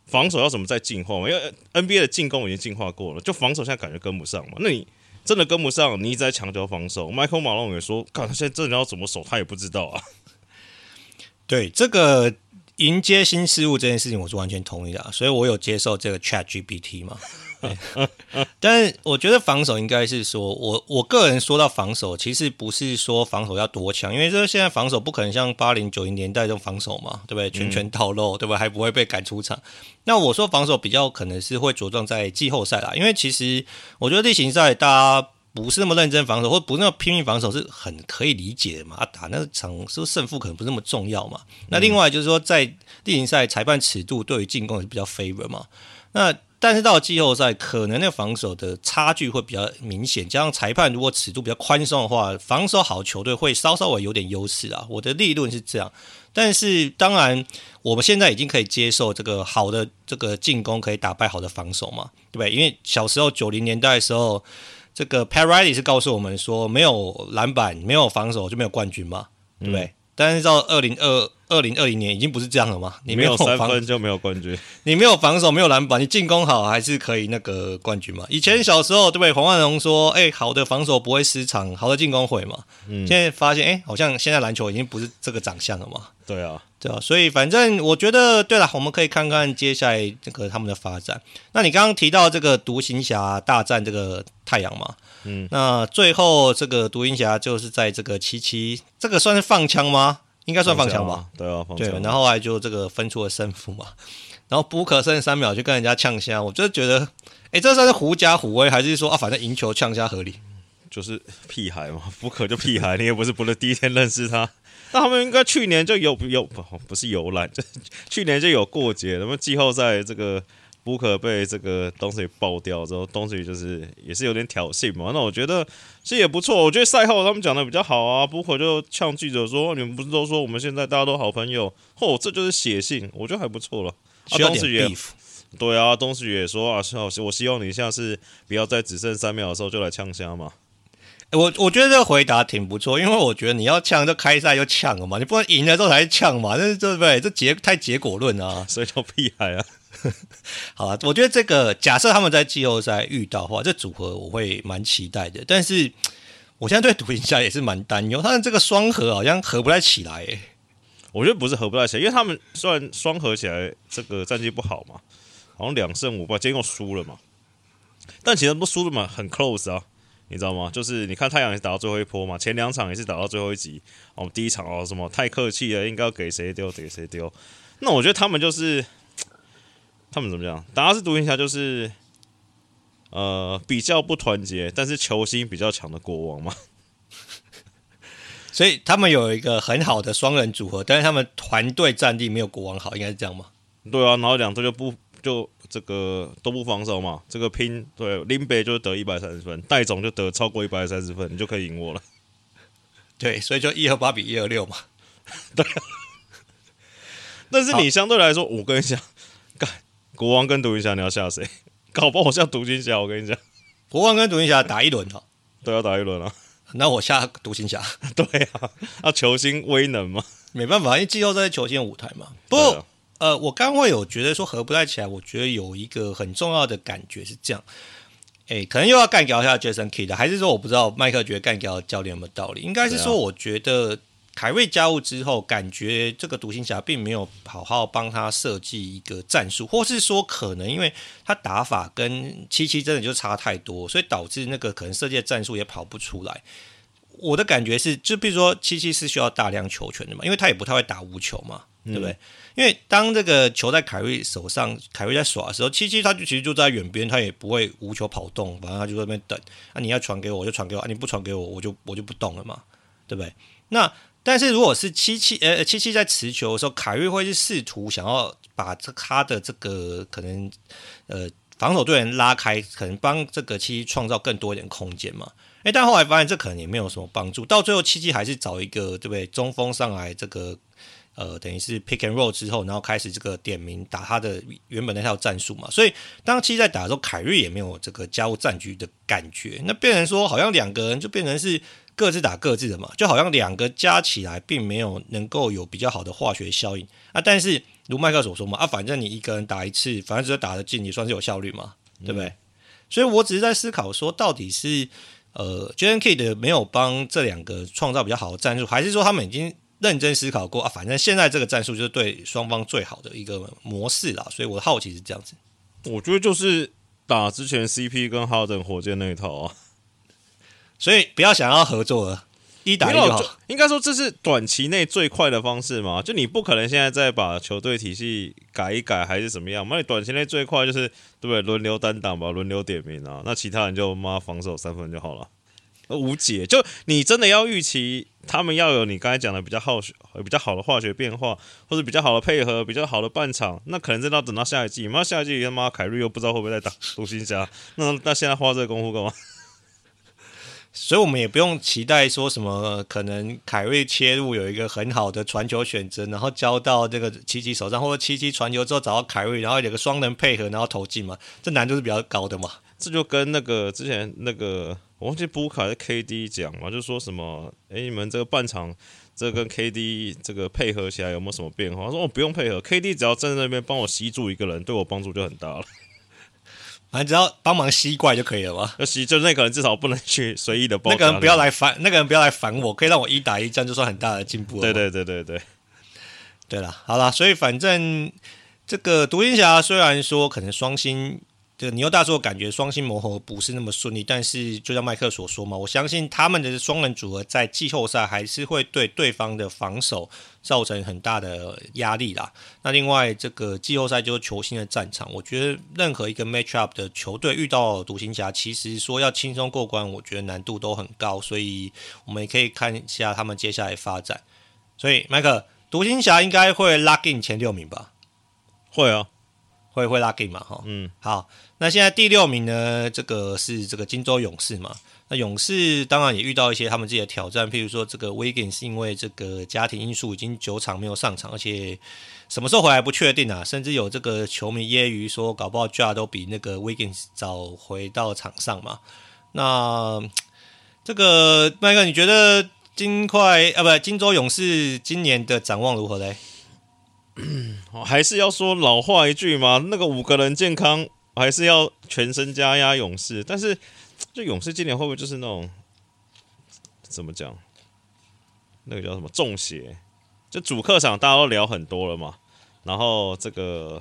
防守要怎么再进化嘛？因为 NBA 的进攻已经进化过了，就防守现在感觉跟不上嘛。那你真的跟不上，你一直在强调防守。麦克马龙也说，看他现在真的要怎么守，他也不知道啊。对这个。迎接新事物这件事情，我是完全同意的，所以我有接受这个 Chat GPT 嘛。(laughs) 但是我觉得防守应该是说，我我个人说到防守，其实不是说防守要多强，因为这现在防守不可能像八零九零年代这种防守嘛，对不对？拳拳到肉，对不对？还不会被赶出场。那我说防守比较可能是会着重在季后赛啦，因为其实我觉得例行赛大家不是那么认真防守，或不是那么拼命防守，是很可以理解的嘛。啊，打那场是不是胜负可能不是那么重要嘛。那另外就是说，在例行赛裁判尺度对于进攻也是比较 favor 嘛。那但是到了季后赛，可能那个防守的差距会比较明显，加上裁判如果尺度比较宽松的话，防守好球队会稍稍微有点优势啊。我的立论是这样，但是当然我们现在已经可以接受这个好的这个进攻可以打败好的防守嘛，对不对？因为小时候九零年代的时候，这个 Riley 是告诉我们说，没有篮板、没有防守就没有冠军嘛，对不对？嗯但是到二零二二零二零年已经不是这样了嘛？你没有三分就没有冠军，(laughs) 你没有防守没有篮板，你进攻好还是可以那个冠军嘛？以前小时候对不对？黄万荣说：“哎、欸，好的防守不会失常，好的进攻会嘛。嗯”现在发现哎、欸，好像现在篮球已经不是这个长相了嘛？对啊，对啊，所以反正我觉得对了，我们可以看看接下来这个他们的发展。那你刚刚提到这个独行侠大战这个太阳嘛？嗯，那最后这个独行侠就是在这个七七，这个算是放枪吗？应该算放枪吧。啊对啊，放枪。对，然后后来就这个分出了胜负嘛。然后补可剩三秒就跟人家呛虾，我就觉得，哎，这算是狐假虎威，还是说啊，反正赢球呛虾合理？就是屁孩嘛，(laughs) 补可就屁孩，你也不是不是第一天认识他。那他们应该去年就有有不不是游览，就 (laughs) 去年就有过节，那么季后赛这个。布克被这个东西爆掉之后，东西就是也是有点挑衅嘛。那我觉得其实也不错。我觉得赛后他们讲的比较好啊。布克就呛记者说：“你们不是都说我们现在大家都好朋友？嚯，这就是写信，我觉得还不错了。”啊，东西也对啊，东西也说啊，我希望你下次不要在只剩三秒的时候就来呛虾嘛。我我觉得这个回答挺不错，因为我觉得你要呛就开赛就呛了嘛，你不能赢了之后才呛嘛，这对不对？这结太结果论啊，(laughs) 所以叫屁孩啊。(laughs) 好了，我觉得这个假设他们在季后赛遇到的话，这组合我会蛮期待的。但是我现在对独行侠也是蛮担忧，他们这个双核好像合不太起来。我觉得不是合不太起来，因为他们虽然双核起来这个战绩不好嘛，好像两胜五败，结果输了嘛。但其实不输了嘛，很 close 啊，你知道吗？就是你看太阳也是打到最后一波嘛，前两场也是打到最后一集。哦，第一场哦什么太客气了，应该要给谁丢给谁丢。那我觉得他们就是。他们怎么讲？打的是独行侠，就是呃比较不团结，但是球星比较强的国王嘛。(laughs) 所以他们有一个很好的双人组合，但是他们团队战力没有国王好，应该是这样吗？对啊，然后两队就不就这个都不防守嘛，这个拼对林北就得一百三十分，戴总就得超过一百三十分，你就可以赢我了。对，所以就一二八比一二六嘛。(laughs) 对，但是你相对来说，我跟你讲，干。国王跟独行侠，你要下谁？(laughs) 搞不好我下独行侠。我跟你讲，国王跟独行侠打一轮哦，都要打一轮啊。那我下独行侠。(laughs) 对啊，那球星威能嘛，没办法，因为季后赛球星舞台嘛。不过，啊、呃，我刚会有觉得说合不太起来。我觉得有一个很重要的感觉是这样，哎，可能又要干掉一下 Jason Kidd，还是说我不知道麦克觉得干掉教练有没有道理？应该是说，我觉得。凯瑞加入之后，感觉这个独行侠并没有好好帮他设计一个战术，或是说可能因为他打法跟七七真的就差太多，所以导致那个可能设计的战术也跑不出来。我的感觉是，就比如说七七是需要大量球权的嘛，因为他也不太会打无球嘛，对不对？嗯、因为当这个球在凯瑞手上，凯瑞在耍的时候，七七他就其实就在远边，他也不会无球跑动，反正他就在那边等。啊，你要传给我，我就传给我；啊，你不传给我，我就我就不动了嘛，对不对？那但是如果是七七呃七七在持球的时候，凯瑞会是试图想要把这他的这个可能呃防守队员拉开，可能帮这个七七创造更多一点空间嘛？诶，但后来发现这可能也没有什么帮助，到最后七七还是找一个对不对中锋上来，这个呃等于是 pick and roll 之后，然后开始这个点名打他的原本那套战术嘛。所以当七七在打的时候，凯瑞也没有这个加入战局的感觉，那变成说好像两个人就变成是。各自打各自的嘛，就好像两个加起来并没有能够有比较好的化学效应啊。但是如麦克所说嘛，啊，反正你一个人打一次，反正只要打得进，也算是有效率嘛，对不对？嗯、所以我只是在思考说，到底是呃，Jason Kidd 没有帮这两个创造比较好的战术，还是说他们已经认真思考过啊，反正现在这个战术就是对双方最好的一个模式啦，所以我的好奇是这样子。我觉得就是打之前 CP 跟哈登火箭那一套啊，所以不要想要合作了，一打一就好。应该说这是短期内最快的方式嘛，就你不可能现在再把球队体系改一改还是怎么样，那你短期内最快就是对不对？轮流单挡吧，轮流点名啊，那其他人就妈防守三分就好了。无解，就你真的要预期他们要有你刚才讲的比较好学、比较好的化学变化，或者比较好的配合、比较好的半场，那可能真的要等到下一季。那下一季他妈凯瑞又不知道会不会再打独行侠，那那现在花这个功夫干嘛？所以我们也不用期待说什么可能凯瑞切入有一个很好的传球选择，然后交到这个七七手上，或者七七传球之后找到凯瑞，然后有个双人配合，然后投进嘛，这难度是比较高的嘛。这就跟那个之前那个。我忘记布卡是 KD 讲嘛，就说什么，哎，你们这个半场，这跟 KD 这个配合起来有没有什么变化？他说我不用配合，KD 只要站在那边帮我吸住一个人，对我帮助就很大了。反正只要帮忙吸怪就可以了嘛。要吸，就那个人至少不能去随意的爆。那个人不要来烦，那个人不要来烦我，可以让我一打一，这样就算很大的进步了。对对对对对，对了，好了，所以反正这个独行侠虽然说可能双星。这个尼欧大叔感觉双星磨合不是那么顺利，但是就像麦克所说嘛，我相信他们的双人组合在季后赛还是会对对方的防守造成很大的压力啦。那另外，这个季后赛就是球星的战场，我觉得任何一个 match up 的球队遇到独行侠，其实说要轻松过关，我觉得难度都很高，所以我们也可以看一下他们接下来发展。所以，麦克，独行侠应该会 lock in 前六名吧？会啊。会会拉 game 嘛？哈，嗯，好，那现在第六名呢？这个是这个金州勇士嘛？那勇士当然也遇到一些他们自己的挑战，譬如说这个 Wiggins 因为这个家庭因素已经九场没有上场，而且什么时候回来不确定啊，甚至有这个球迷揶揄说，搞不好 Ja 都比那个 Wiggins 早回到场上嘛。那这个麦克，你觉得金块啊，不，金州勇士今年的展望如何嘞？(clears throat) 还是要说老话一句嘛，那个五个人健康，还是要全身加压勇士。但是，这勇士今年会不会就是那种怎么讲？那个叫什么中邪？就主客场大家都聊很多了嘛，然后这个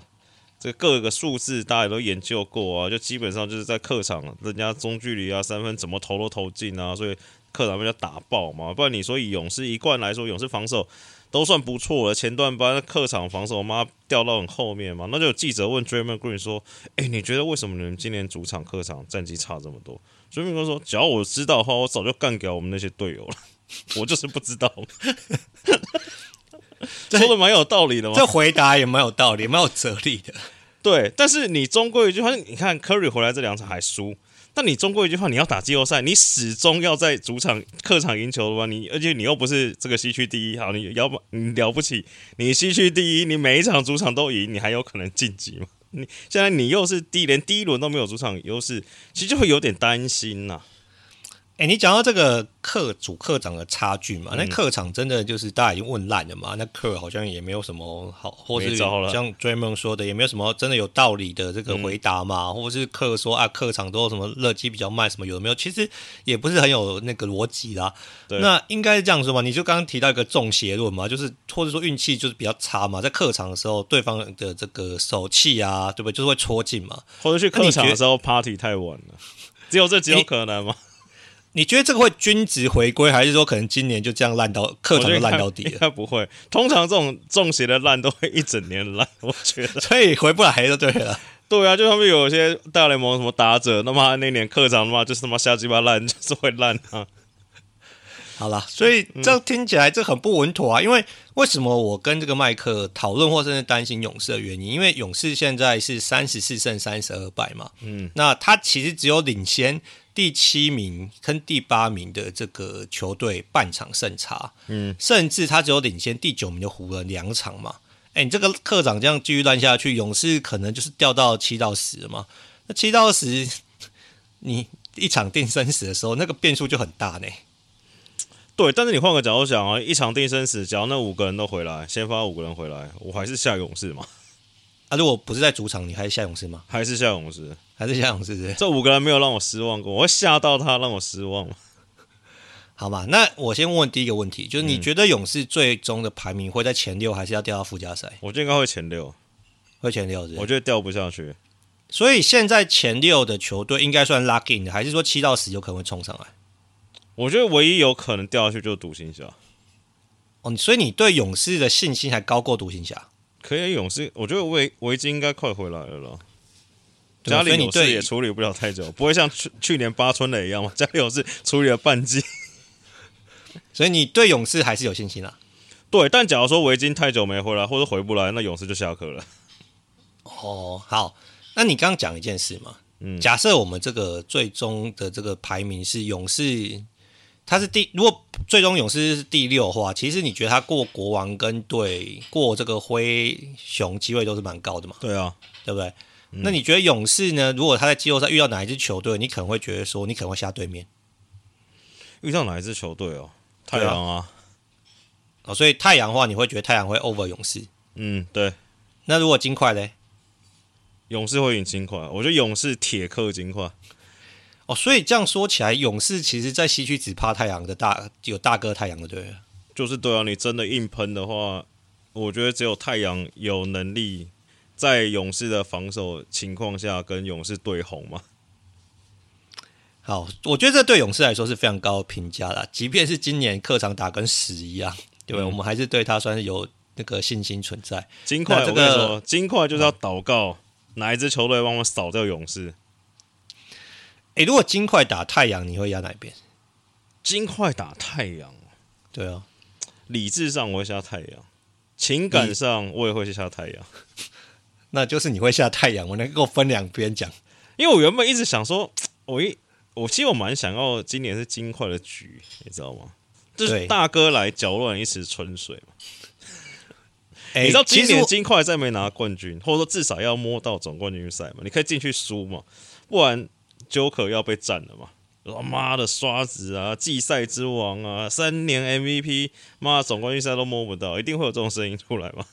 这个各个数字大家都研究过啊，就基本上就是在客场，人家中距离啊三分怎么投都投进啊，所以客场被人家打爆嘛。不然你说以勇士一贯来说，勇士防守。都算不错了，前段班客场防守妈掉到很后面嘛，那就有记者问 Draymond Green 说：“哎、欸，你觉得为什么你们今年主场客场战绩差这么多？”Draymond Green 说：“只要我知道的话，我早就干掉我们那些队友了，(laughs) 我就是不知道。(laughs) ”说的蛮有道理的嘛，这回答也蛮有道理，蛮有哲理的。对，但是你终归一句话，你看 Curry 回来这两场还输。但你中国一句话，你要打季后赛，你始终要在主场、客场赢球的话，你而且你又不是这个西区第一，好，你要不你了不起，你西区第一，你每一场主场都赢，你还有可能晋级吗？你现在你又是第连第一轮都没有主场优势，其实就会有点担心呐、哎、欸，你讲到这个客主客场的差距嘛？那客场真的就是大家已经问烂了嘛？那客好像也没有什么好，或是像 Draymond 说的，也没有什么真的有道理的这个回答嘛？嗯、或者是客说啊，客场都有什么热机比较慢，什么有没有？其实也不是很有那个逻辑啦。对那应该是这样说嘛？你就刚刚提到一个中邪论嘛，就是或者说运气就是比较差嘛，在客场的时候，对方的这个手气啊，对不对？就是会戳进嘛。或者去客场的时候 party 太晚了，只有这几种可能吗？你觉得这个会均值回归，还是说可能今年就这样烂到客场就烂到底了？应该不会，通常这种中邪的烂都会一整年烂，我觉得。所以回不来就对了。对啊，就他们有些大联盟什么打者，那么那年客场的话就是他妈瞎鸡巴烂，就是会烂啊。好了，所以这听起来这很不稳妥啊！因为为什么我跟这个麦克讨论或甚至担心勇士的原因？因为勇士现在是三十四胜三十二败嘛，嗯，那他其实只有领先。第七名跟第八名的这个球队半场胜差，嗯，甚至他只有领先第九名的湖人两场嘛。哎、欸，你这个客场这样继续烂下去，勇士可能就是掉到七到十嘛。那七到十，(laughs) 你一场定生死的时候，那个变数就很大呢。对，但是你换个角度想啊，一场定生死，只要那五个人都回来，先发五个人回来，我还是下勇士嘛。啊，如果不是在主场，你还是下勇士吗？还是下勇士。还是这样，是不是？这五个人没有让我失望过，我会吓到他让我失望。(laughs) 好吧，那我先问第一个问题，就是你觉得勇士最终的排名会在前六，还是要掉到附加赛？我觉得应该会前六，会前六是是？我觉得掉不下去。所以现在前六的球队应该算 lucky 的，还是说七到十有可能会冲上来？我觉得唯一有可能掉下去就是独行侠。哦，所以你对勇士的信心还高过独行侠？可以，勇士，我觉得维维金应该快回来了啦。家里勇士也处理不了太久，不会像去去年八村垒一样嘛？(laughs) 家里勇士处理了半季，(laughs) 所以你对勇士还是有信心啊？(laughs) 对，但假如说维金太久没回来，或者回不来，那勇士就下课了。哦，好，那你刚刚讲一件事嘛？嗯，假设我们这个最终的这个排名是勇士，他是第，如果最终勇士是第六的话，其实你觉得他过国王跟对过这个灰熊机会都是蛮高的嘛？对啊，对不对？那你觉得勇士呢？如果他在季后赛遇到哪一支球队，你可能会觉得说，你可能会下对面。遇到哪一支球队哦？太阳啊，啊。哦，所以太阳的话，你会觉得太阳会 over 勇士？嗯，对。那如果金块嘞？勇士会赢金块。我觉得勇士铁克金块。哦，所以这样说起来，勇士其实在西区只怕太阳的大有大哥太阳的对。就是对啊，你真的硬喷的话，我觉得只有太阳有能力。在勇士的防守情况下，跟勇士对红吗？好，我觉得这对勇士来说是非常高的评价啦。即便是今年客场打跟屎一样，对、嗯、我们还是对他算是有那个信心存在。金块，这个、我跟你说，金块就是要祷告哪一支球队帮我扫掉勇士。诶、欸，如果金块打太阳，你会压哪一边？金块打太阳，对啊，理智上我会下太阳，情感上我也会下太阳。(laughs) 那就是你会下太阳，我能够分两边讲，因为我原本一直想说，(tsk) 我一我其实我蛮想要今年是金块的局，你知道吗？就是大哥来搅乱一池春水嘛。欸、你知道今年金块再没拿冠军，或者说至少要摸到总冠军赛嘛？你可以进去输嘛，不然 Joker 要被占了嘛？妈的刷子啊，季赛之王啊，三年 MVP，妈总冠军赛都摸不到，一定会有这种声音出来嘛？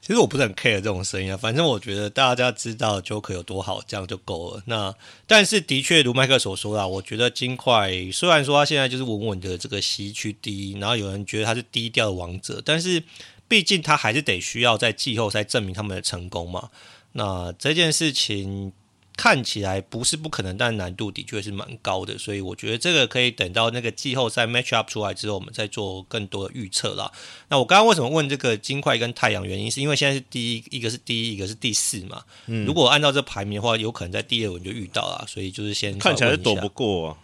其实我不是很 care 这种声音啊，反正我觉得大家知道 Joker 有多好，这样就够了。那但是的确如麦克所说啦，我觉得金块虽然说他现在就是稳稳的这个西区第一，然后有人觉得他是低调的王者，但是毕竟他还是得需要在季后赛证明他们的成功嘛。那这件事情。看起来不是不可能，但难度的确是蛮高的，所以我觉得这个可以等到那个季后赛 match up 出来之后，我们再做更多的预测啦。那我刚刚为什么问这个金块跟太阳？原因是因为现在是第一，一个是第一，一个是第四嘛。嗯，如果按照这排名的话，有可能在第二轮就遇到了，所以就是先看起来是躲不过啊。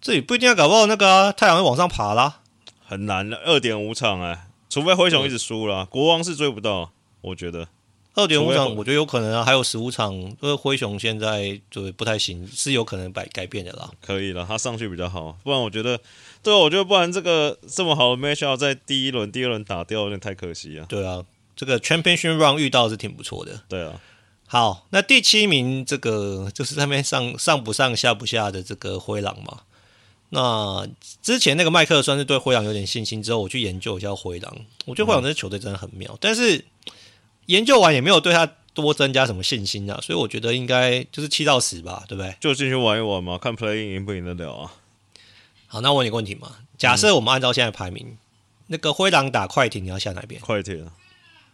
这里不一定要搞不好那个、啊、太阳会往上爬啦，很难的，二点五场哎，除非灰熊一直输了，国王是追不到，我觉得。二点五场，我觉得有可能啊，还有十五场，因为灰熊现在就不太行，是有可能改改变的啦。可以了，他上去比较好，不然我觉得，对，我觉得不然这个这么好的 match 在第一轮、第二轮打掉，有点太可惜啊。对啊，这个 championship run 遇到是挺不错的。对啊，好，那第七名这个就是他面上上不上下不下的这个灰狼嘛。那之前那个麦克算是对灰狼有点信心，之后我去研究一下灰狼，我觉得灰狼这支球队真的很妙，嗯、但是。研究完也没有对他多增加什么信心啊，所以我觉得应该就是七到十吧，对不对？就进去玩一玩嘛，看 playing 赢不赢得了啊。好，那我问你个问题嘛，假设我们按照现在排名，嗯、那个灰狼打快艇，你要下哪边？快艇，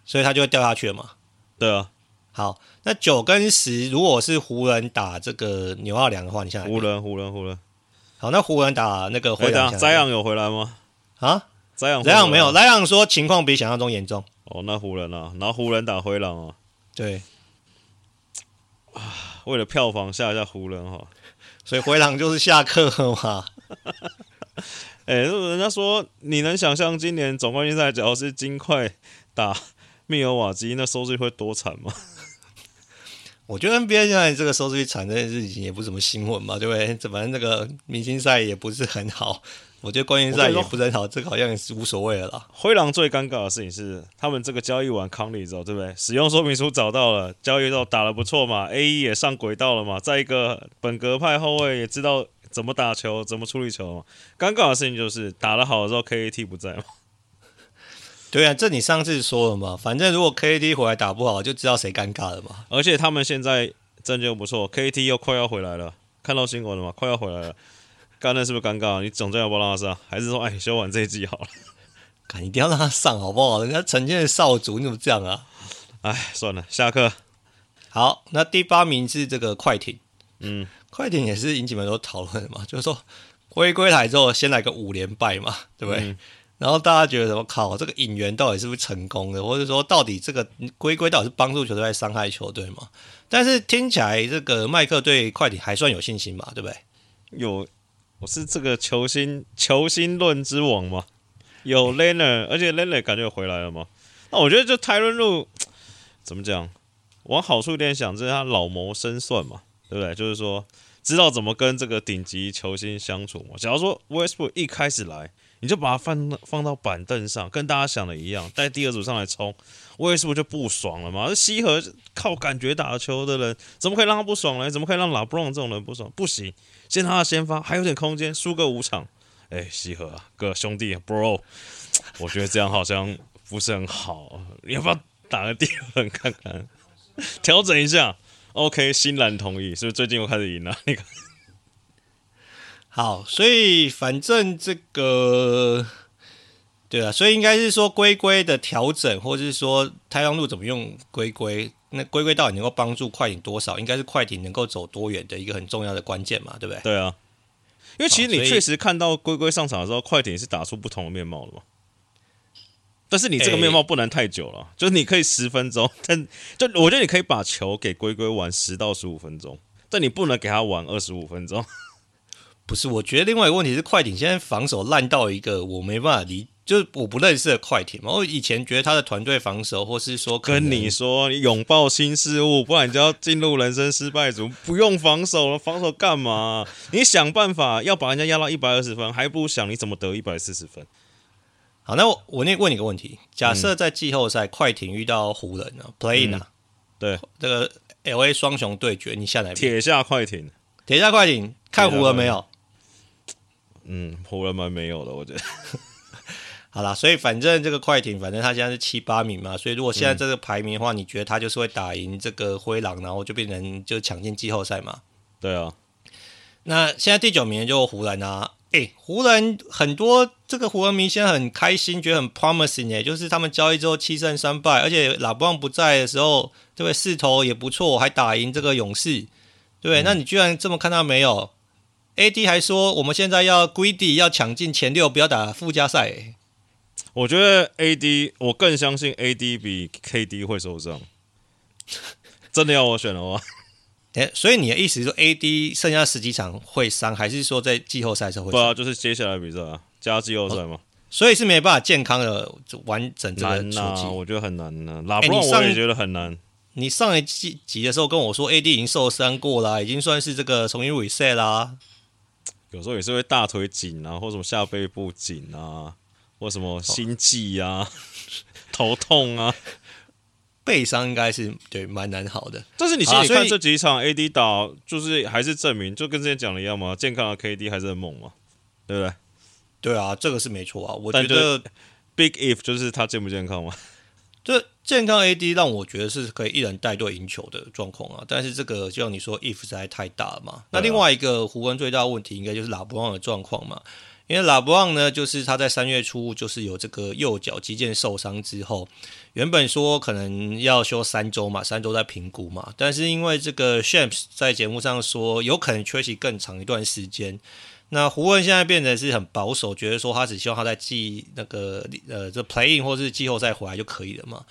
所以他就会掉下去了嘛？对啊。好，那九跟十，如果是湖人打这个牛奥良的话，你下哪？湖人，湖人，湖人。好，那湖人打那个灰狼，莱昂有回来吗？啊，莱昂，莱昂没有，莱昂说情况比想象中严重。哦，那湖人啊，然后湖人打灰狼啊，对，啊，为了票房下一下湖人哈，所以灰狼就是下课嘛。(laughs) 哎、欸，人家说你能想象今年总冠军赛，只要是金块打密尔瓦基，那收视率会多惨吗？(laughs) 我觉得 NBA 现在这个收视率惨这件事情也不是什么新闻嘛，对不对？反正这个明星赛也不是很好。我觉得冠军赛也不是很好，这个好像也是无所谓了啦。灰狼最尴尬的事情是，他们这个交易完康利之后，对不对？使用说明书找到了，交易之后打得不错嘛，A.E. 也上轨道了嘛。再一个本格派后卫也知道怎么打球，怎么处理球嘛。尴尬的事情就是打得好的时候，K.A.T. 不在嘛。(laughs) 对啊，这你上次说了嘛。反正如果 K.A.T. 回来打不好，就知道谁尴尬了嘛。而且他们现在阵就不错，K.A.T. 又快要回来了，看到新闻了吗？快要回来了。刚才是不是尴尬？你总这样要不要让他上？还是说，哎，修完这一季好了？(laughs) 看，一定要让他上，好不好？人家曾经的少主，你怎么这样啊？哎，算了，下课。好，那第八名是这个快艇。嗯，快艇也是引起蛮多讨论的嘛，就是说归归来之后先来个五连败嘛，对不对？嗯、然后大家觉得什么靠，这个引援到底是不是成功的，或者说到底这个归归到底是帮助球队，还是伤害球队嘛？但是听起来这个麦克对快艇还算有信心嘛，对不对？有，我是这个球星球星论之王嘛，有 l e n n a r 而且 l e n n a r 感觉回来了嘛。那我觉得就泰伦路怎么讲，往好处一点想，就是他老谋深算嘛，对不对？就是说知道怎么跟这个顶级球星相处嘛。假如说 Westbrook 一开始来。你就把它放放到板凳上，跟大家想的一样，带第二组上来冲，我也是不就不爽了嘛？这西河靠感觉打球的人，怎么可以让他不爽呢？怎么可以让拉布朗这种人不爽？不行，先让他先发，还有点空间，输个五场。哎，西河啊，哥兄弟，bro，(laughs) 我觉得这样好像不是很好，你要不要打个第二轮看看，(laughs) 调整一下？OK，欣然同意，是不是最近又开始赢了？你看。好，所以反正这个，对啊，所以应该是说龟龟的调整，或者是说太阳路怎么用龟龟，那龟龟到底能够帮助快艇多少？应该是快艇能够走多远的一个很重要的关键嘛，对不对？对啊，因为其实你确实看到龟龟上场的时候，快艇是打出不同的面貌的嘛。但是你这个面貌不能太久了，欸、就是你可以十分钟，(laughs) 但就我觉得你可以把球给龟龟玩十到十五分钟，但你不能给他玩二十五分钟。不是，我觉得另外一个问题是快艇现在防守烂到一个我没办法理，就是我不认识的快艇嘛。我以前觉得他的团队防守，或是说跟你说，你拥抱新事物，不然你就要进入人生失败组，不用防守了，防守干嘛？你想办法要把人家压到一百二十分，还不如想你怎么得一百四十分。好，那我我那问你个问题：假设在季后赛快艇遇到湖人啊，play-in 啊，对这个 LA 双雄对决，你下哪边？铁下快艇，铁下快艇，看湖人没有？嗯，湖人蛮没有的，我觉得。(laughs) 好啦，所以反正这个快艇，反正他现在是七八名嘛，所以如果现在这个排名的话，嗯、你觉得他就是会打赢这个灰狼，然后就变成就抢进季后赛嘛？对啊。那现在第九名就湖人啊，诶、欸，湖人很多这个湖人迷现在很开心，觉得很 promising 诶，就是他们交易之后七胜三败，而且拉布旺不在的时候，这位势头也不错，还打赢这个勇士，对，嗯、那你居然这么看到没有？AD 还说，我们现在要 greedy，要抢进前六，不要打附加赛。我觉得 AD，我更相信 AD 比 KD 会受伤。(laughs) 真的要我选的话，哎，所以你的意思是说 AD 剩下十几场会伤，还是说在季后赛时候会伤？不啊，就是接下来比赛啊，加季后赛嘛、哦。所以是没办法健康的完整这个难呐、啊，我觉得很难呐、啊。拉布朗我也觉得很难。你上一季集的时候跟我说 AD 已经受伤过了，已经算是这个重新 reset 啦。有时候也是会大腿紧啊，或什么下背部紧啊，或什么心悸啊、哦、头痛啊，背伤应该是对蛮难好的。但是你其实你看这几场 AD 打，就是还是证明，就跟之前讲的一样嘛，健康的 KD 还是很猛嘛，对不对？对啊，这个是没错啊。我觉得 Big If 就是他健不健康嘛。这健康 AD 让我觉得是可以一人带队赢球的状况啊，但是这个就像你说，if 实在太大了嘛。啊、那另外一个湖人最大的问题应该就是拉布旺的状况嘛，因为拉布旺呢，就是他在三月初就是有这个右脚肌腱受伤之后，原本说可能要休三周嘛，三周再评估嘛，但是因为这个 Shams 在节目上说有可能缺席更长一段时间。那湖人现在变得是很保守，觉得说他只希望他在季那个呃这 playing 或是季后赛回来就可以了嘛。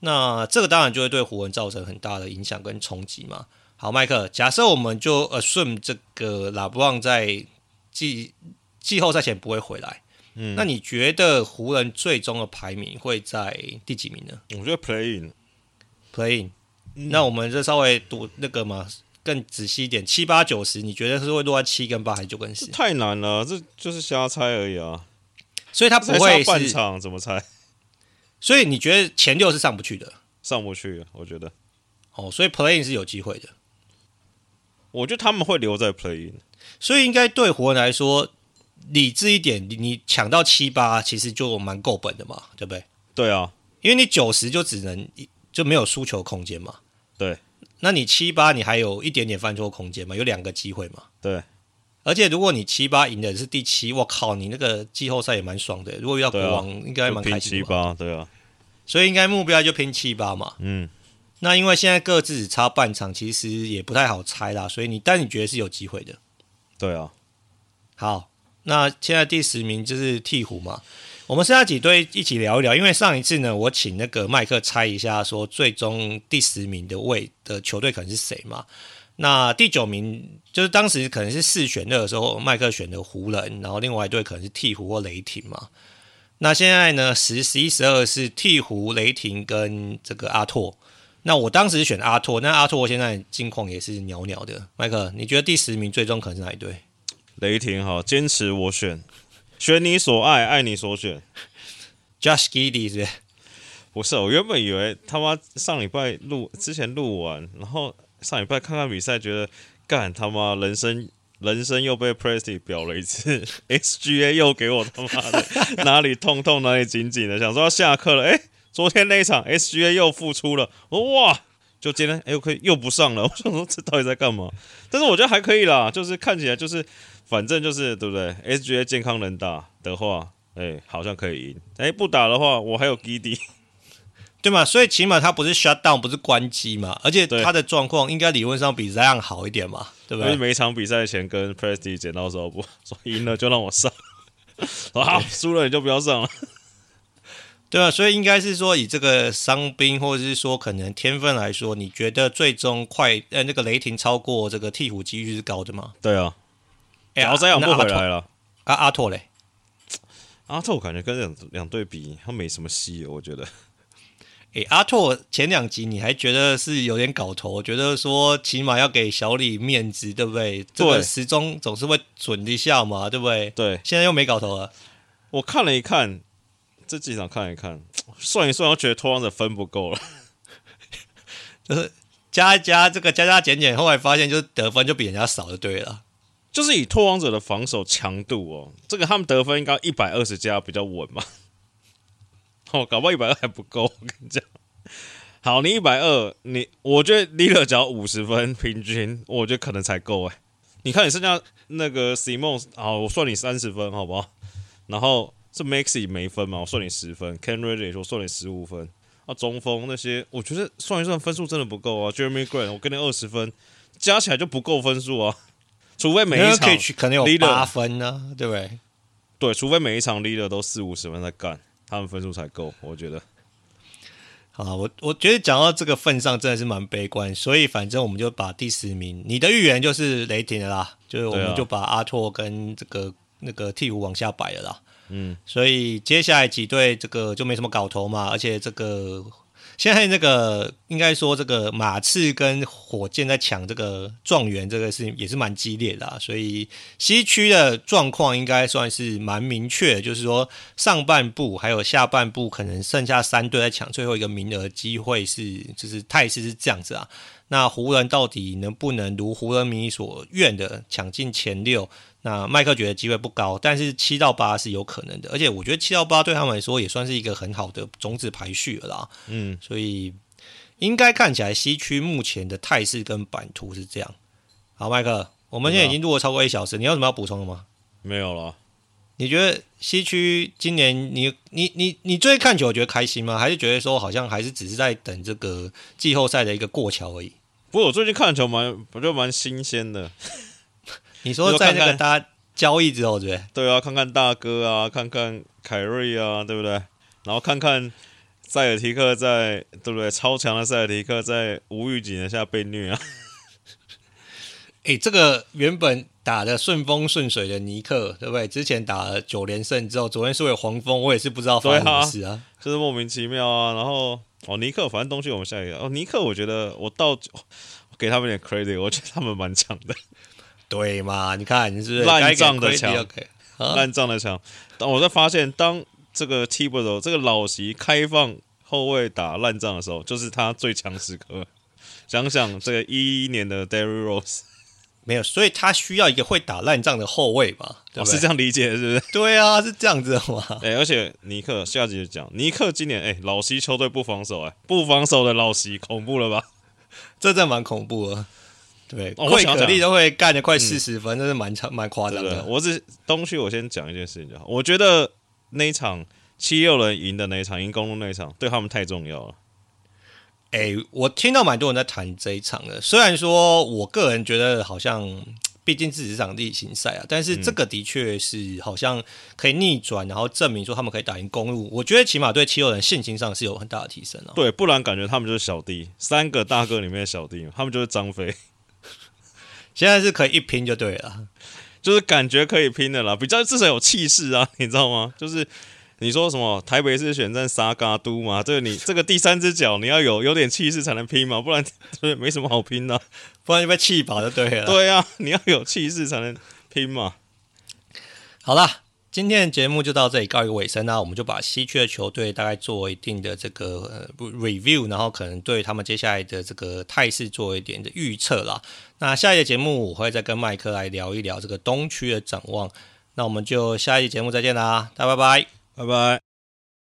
那这个当然就会对湖人造成很大的影响跟冲击嘛。好，麦克，假设我们就 assume 这个拉布旺在季季后赛前不会回来，嗯，那你觉得湖人最终的排名会在第几名呢？我觉得 playing，playing，。那我们就稍微读那个嘛。更仔细一点，七八九十，你觉得是会落在七跟八还是九跟十？太难了，这就是瞎猜而已啊。所以他不会是半场怎么猜？(laughs) 所以你觉得前六是上不去的？上不去，我觉得。哦，所以 playing 是有机会的。我觉得他们会留在 playing，所以应该对湖人来说理智一点，你你抢到七八其实就蛮够本的嘛，对不对？对啊，因为你九十就只能就没有输球空间嘛。对。那你七八，你还有一点点犯错空间嘛？有两个机会嘛？对，而且如果你七八赢的是第七，我靠，你那个季后赛也蛮爽的。如果遇到国王，啊、应该蛮开心的。七八，对啊。所以应该目标就拼七八嘛。嗯。那因为现在各自只差半场，其实也不太好猜啦。所以你，但你觉得是有机会的。对啊。好，那现在第十名就是鹈鹕嘛。我们剩下几队一起聊一聊，因为上一次呢，我请那个麦克猜一下，说最终第十名的位的球队可能是谁嘛？那第九名就是当时可能是四选二的时候，麦克选的湖人，然后另外一队可能是鹈鹕或雷霆嘛。那现在呢，十、十一、十二是鹈鹕、雷霆跟这个阿拓。那我当时选阿拓，那阿拓现在近况也是鸟鸟的。麦克，你觉得第十名最终可能是哪一队？雷霆好，坚持我选，选你所爱，爱你所选。Josh Giddey 是不是？不是，我原本以为他妈上礼拜录之前录完，然后。上礼拜看看比赛，觉得干他妈人生人生又被 Presty 表了一次，(laughs) SGA 又给我他妈的 (laughs) 哪里痛痛哪里紧紧的，想说要下课了。哎，昨天那一场 SGA 又复出了，哇！就今天哎又可以又不上了，(laughs) 我想说这到底在干嘛？但是我觉得还可以啦，就是看起来就是反正就是对不对？SGA 健康能打的话，哎好像可以赢。哎不打的话，我还有 Giddey。(laughs) 对嘛，所以起码他不是 shut down，不是关机嘛，而且他的状况应该理论上比 Zion 好一点嘛，对不对？因为每一场比赛前跟 Presty 剪刀手不说 (laughs) 赢了就让我上，(laughs) 好输了你就不要上了，对啊，所以应该是说以这个伤兵或者是说可能天分来说，你觉得最终快呃那个雷霆超过这个鵜鹕几率是高的吗？对啊，然后 Zion 不回来了，啊阿拓嘞，阿拓我感觉跟两两队比他没什么戏，我觉得。诶、欸，阿拓前两集你还觉得是有点搞头，觉得说起码要给小李面子，对不对？对，这个时钟总是会准一下嘛，对不对？对，现在又没搞头了。我看了一看这几场，看一看，(tsk) 算一算，我觉得拓荒者分不够了，(laughs) 就是加一加这个加加减减，后来发现就是得分就比人家少，就对了。就是以拓荒者的防守强度哦，这个他们得分应该一百二十加比较稳嘛。(laughs) 哦，搞不好一百二还不够，我跟你讲。好，你一百二，你我觉得 l i l 只要五十分平均，我觉得可能才够哎。你看你剩下那个 Simons，好，我算你三十分，好不好？然后这 Maxey 没分嘛，我算你十分。Cam Reddish 我算你十五分。啊，中锋那些，我觉得算一算分数真的不够啊。Jeremy Grant 我给你二十分，加起来就不够分数啊。除非每一场可能有八分呢、啊，对不对？对，除非每一场 Lillard 都四五十分在干。他们分数才够，我觉得。好，我我觉得讲到这个份上，真的是蛮悲观。所以反正我们就把第十名，你的预言就是雷霆的啦，就是我们就把阿拓跟这个那个鵜鹕往下摆了啦。嗯，所以接下来几队这个就没什么搞头嘛，而且这个。现在那个应该说，这个马刺跟火箭在抢这个状元，这个事情也是蛮激烈的啊。所以西区的状况应该算是蛮明确，就是说上半部还有下半部可能剩下三队在抢最后一个名额，机会是就是态势是这样子啊。那湖人到底能不能如湖人迷所愿的抢进前六？那麦克觉得机会不高，但是七到八是有可能的，而且我觉得七到八对他们来说也算是一个很好的种子排序了啦。嗯，所以应该看起来西区目前的态势跟版图是这样。好，麦克，我们现在已经录了超过一小时，你有什么要补充的吗？没有了。你觉得西区今年你你你你最近看球觉得开心吗？还是觉得说好像还是只是在等这个季后赛的一个过桥而已？不过我最近看球蛮不就蛮新鲜的。你说在那个大家交易之后，对不对？对啊，看看大哥啊，看看凯瑞啊，对不对？然后看看塞尔提克在，对不对？超强的塞尔提克在无预警的下被虐啊！哎、欸，这个原本打的顺风顺水的尼克，对不对？之前打了九连胜之后，昨天输给黄蜂，我也是不知道发生什么事啊，就是莫名其妙啊。然后哦，尼克，反正东西我们下一个哦，尼克，我觉得我到给他们点 credit，我觉得他们蛮强的。对嘛？你看你是烂账的强，烂账的强。当我在发现，当这个 Thibodeau 这个老席开放后卫打烂账的时候，就是他最强时刻。(laughs) 想想这个一一年的 Derrick Rose，没有，所以他需要一个会打烂账的后卫嘛？对对哦、是这样理解的，是不是？(laughs) 对啊，是这样子的嘛？哎、欸，而且尼克下集就讲，尼克今年哎、欸，老席球队不防守哎、欸，不防守的老席恐怖了吧？(laughs) 这真蛮恐怖的。对，贵可力都会干的快四十分，真是蛮长蛮夸张的。我是东区，我先讲一件事情就好。我觉得那一场七六人赢的那一场，赢公路那一场，对他们太重要了。哎、欸，我听到蛮多人在谈这一场的，虽然说我个人觉得好像，毕竟这是一场例行赛啊，但是这个的确是好像可以逆转，然后证明说他们可以打赢公路。我觉得起码对七六人信心上是有很大的提升啊。对，不然感觉他们就是小弟，三个大哥里面的小弟，他们就是张飞。现在是可以一拼就对了，就是感觉可以拼的啦，比较至少有气势啊，(laughs) 你知道吗？就是你说什么台北是选战沙嘎都嘛，这个你这个第三只脚你要有有点气势才能拼嘛，不然 (laughs) 对没什么好拼的，啊，不然就被气跑就对了。对啊，你要有气势才能拼嘛。好啦。今天的节目就到这里告一个尾声啦，我们就把西区的球队大概做一定的这个 review，然后可能对他们接下来的这个态势做一点的预测啦。那下一节节目我会再跟麦克来聊一聊这个东区的展望。那我们就下一节节目再见啦，大家拜拜，拜拜。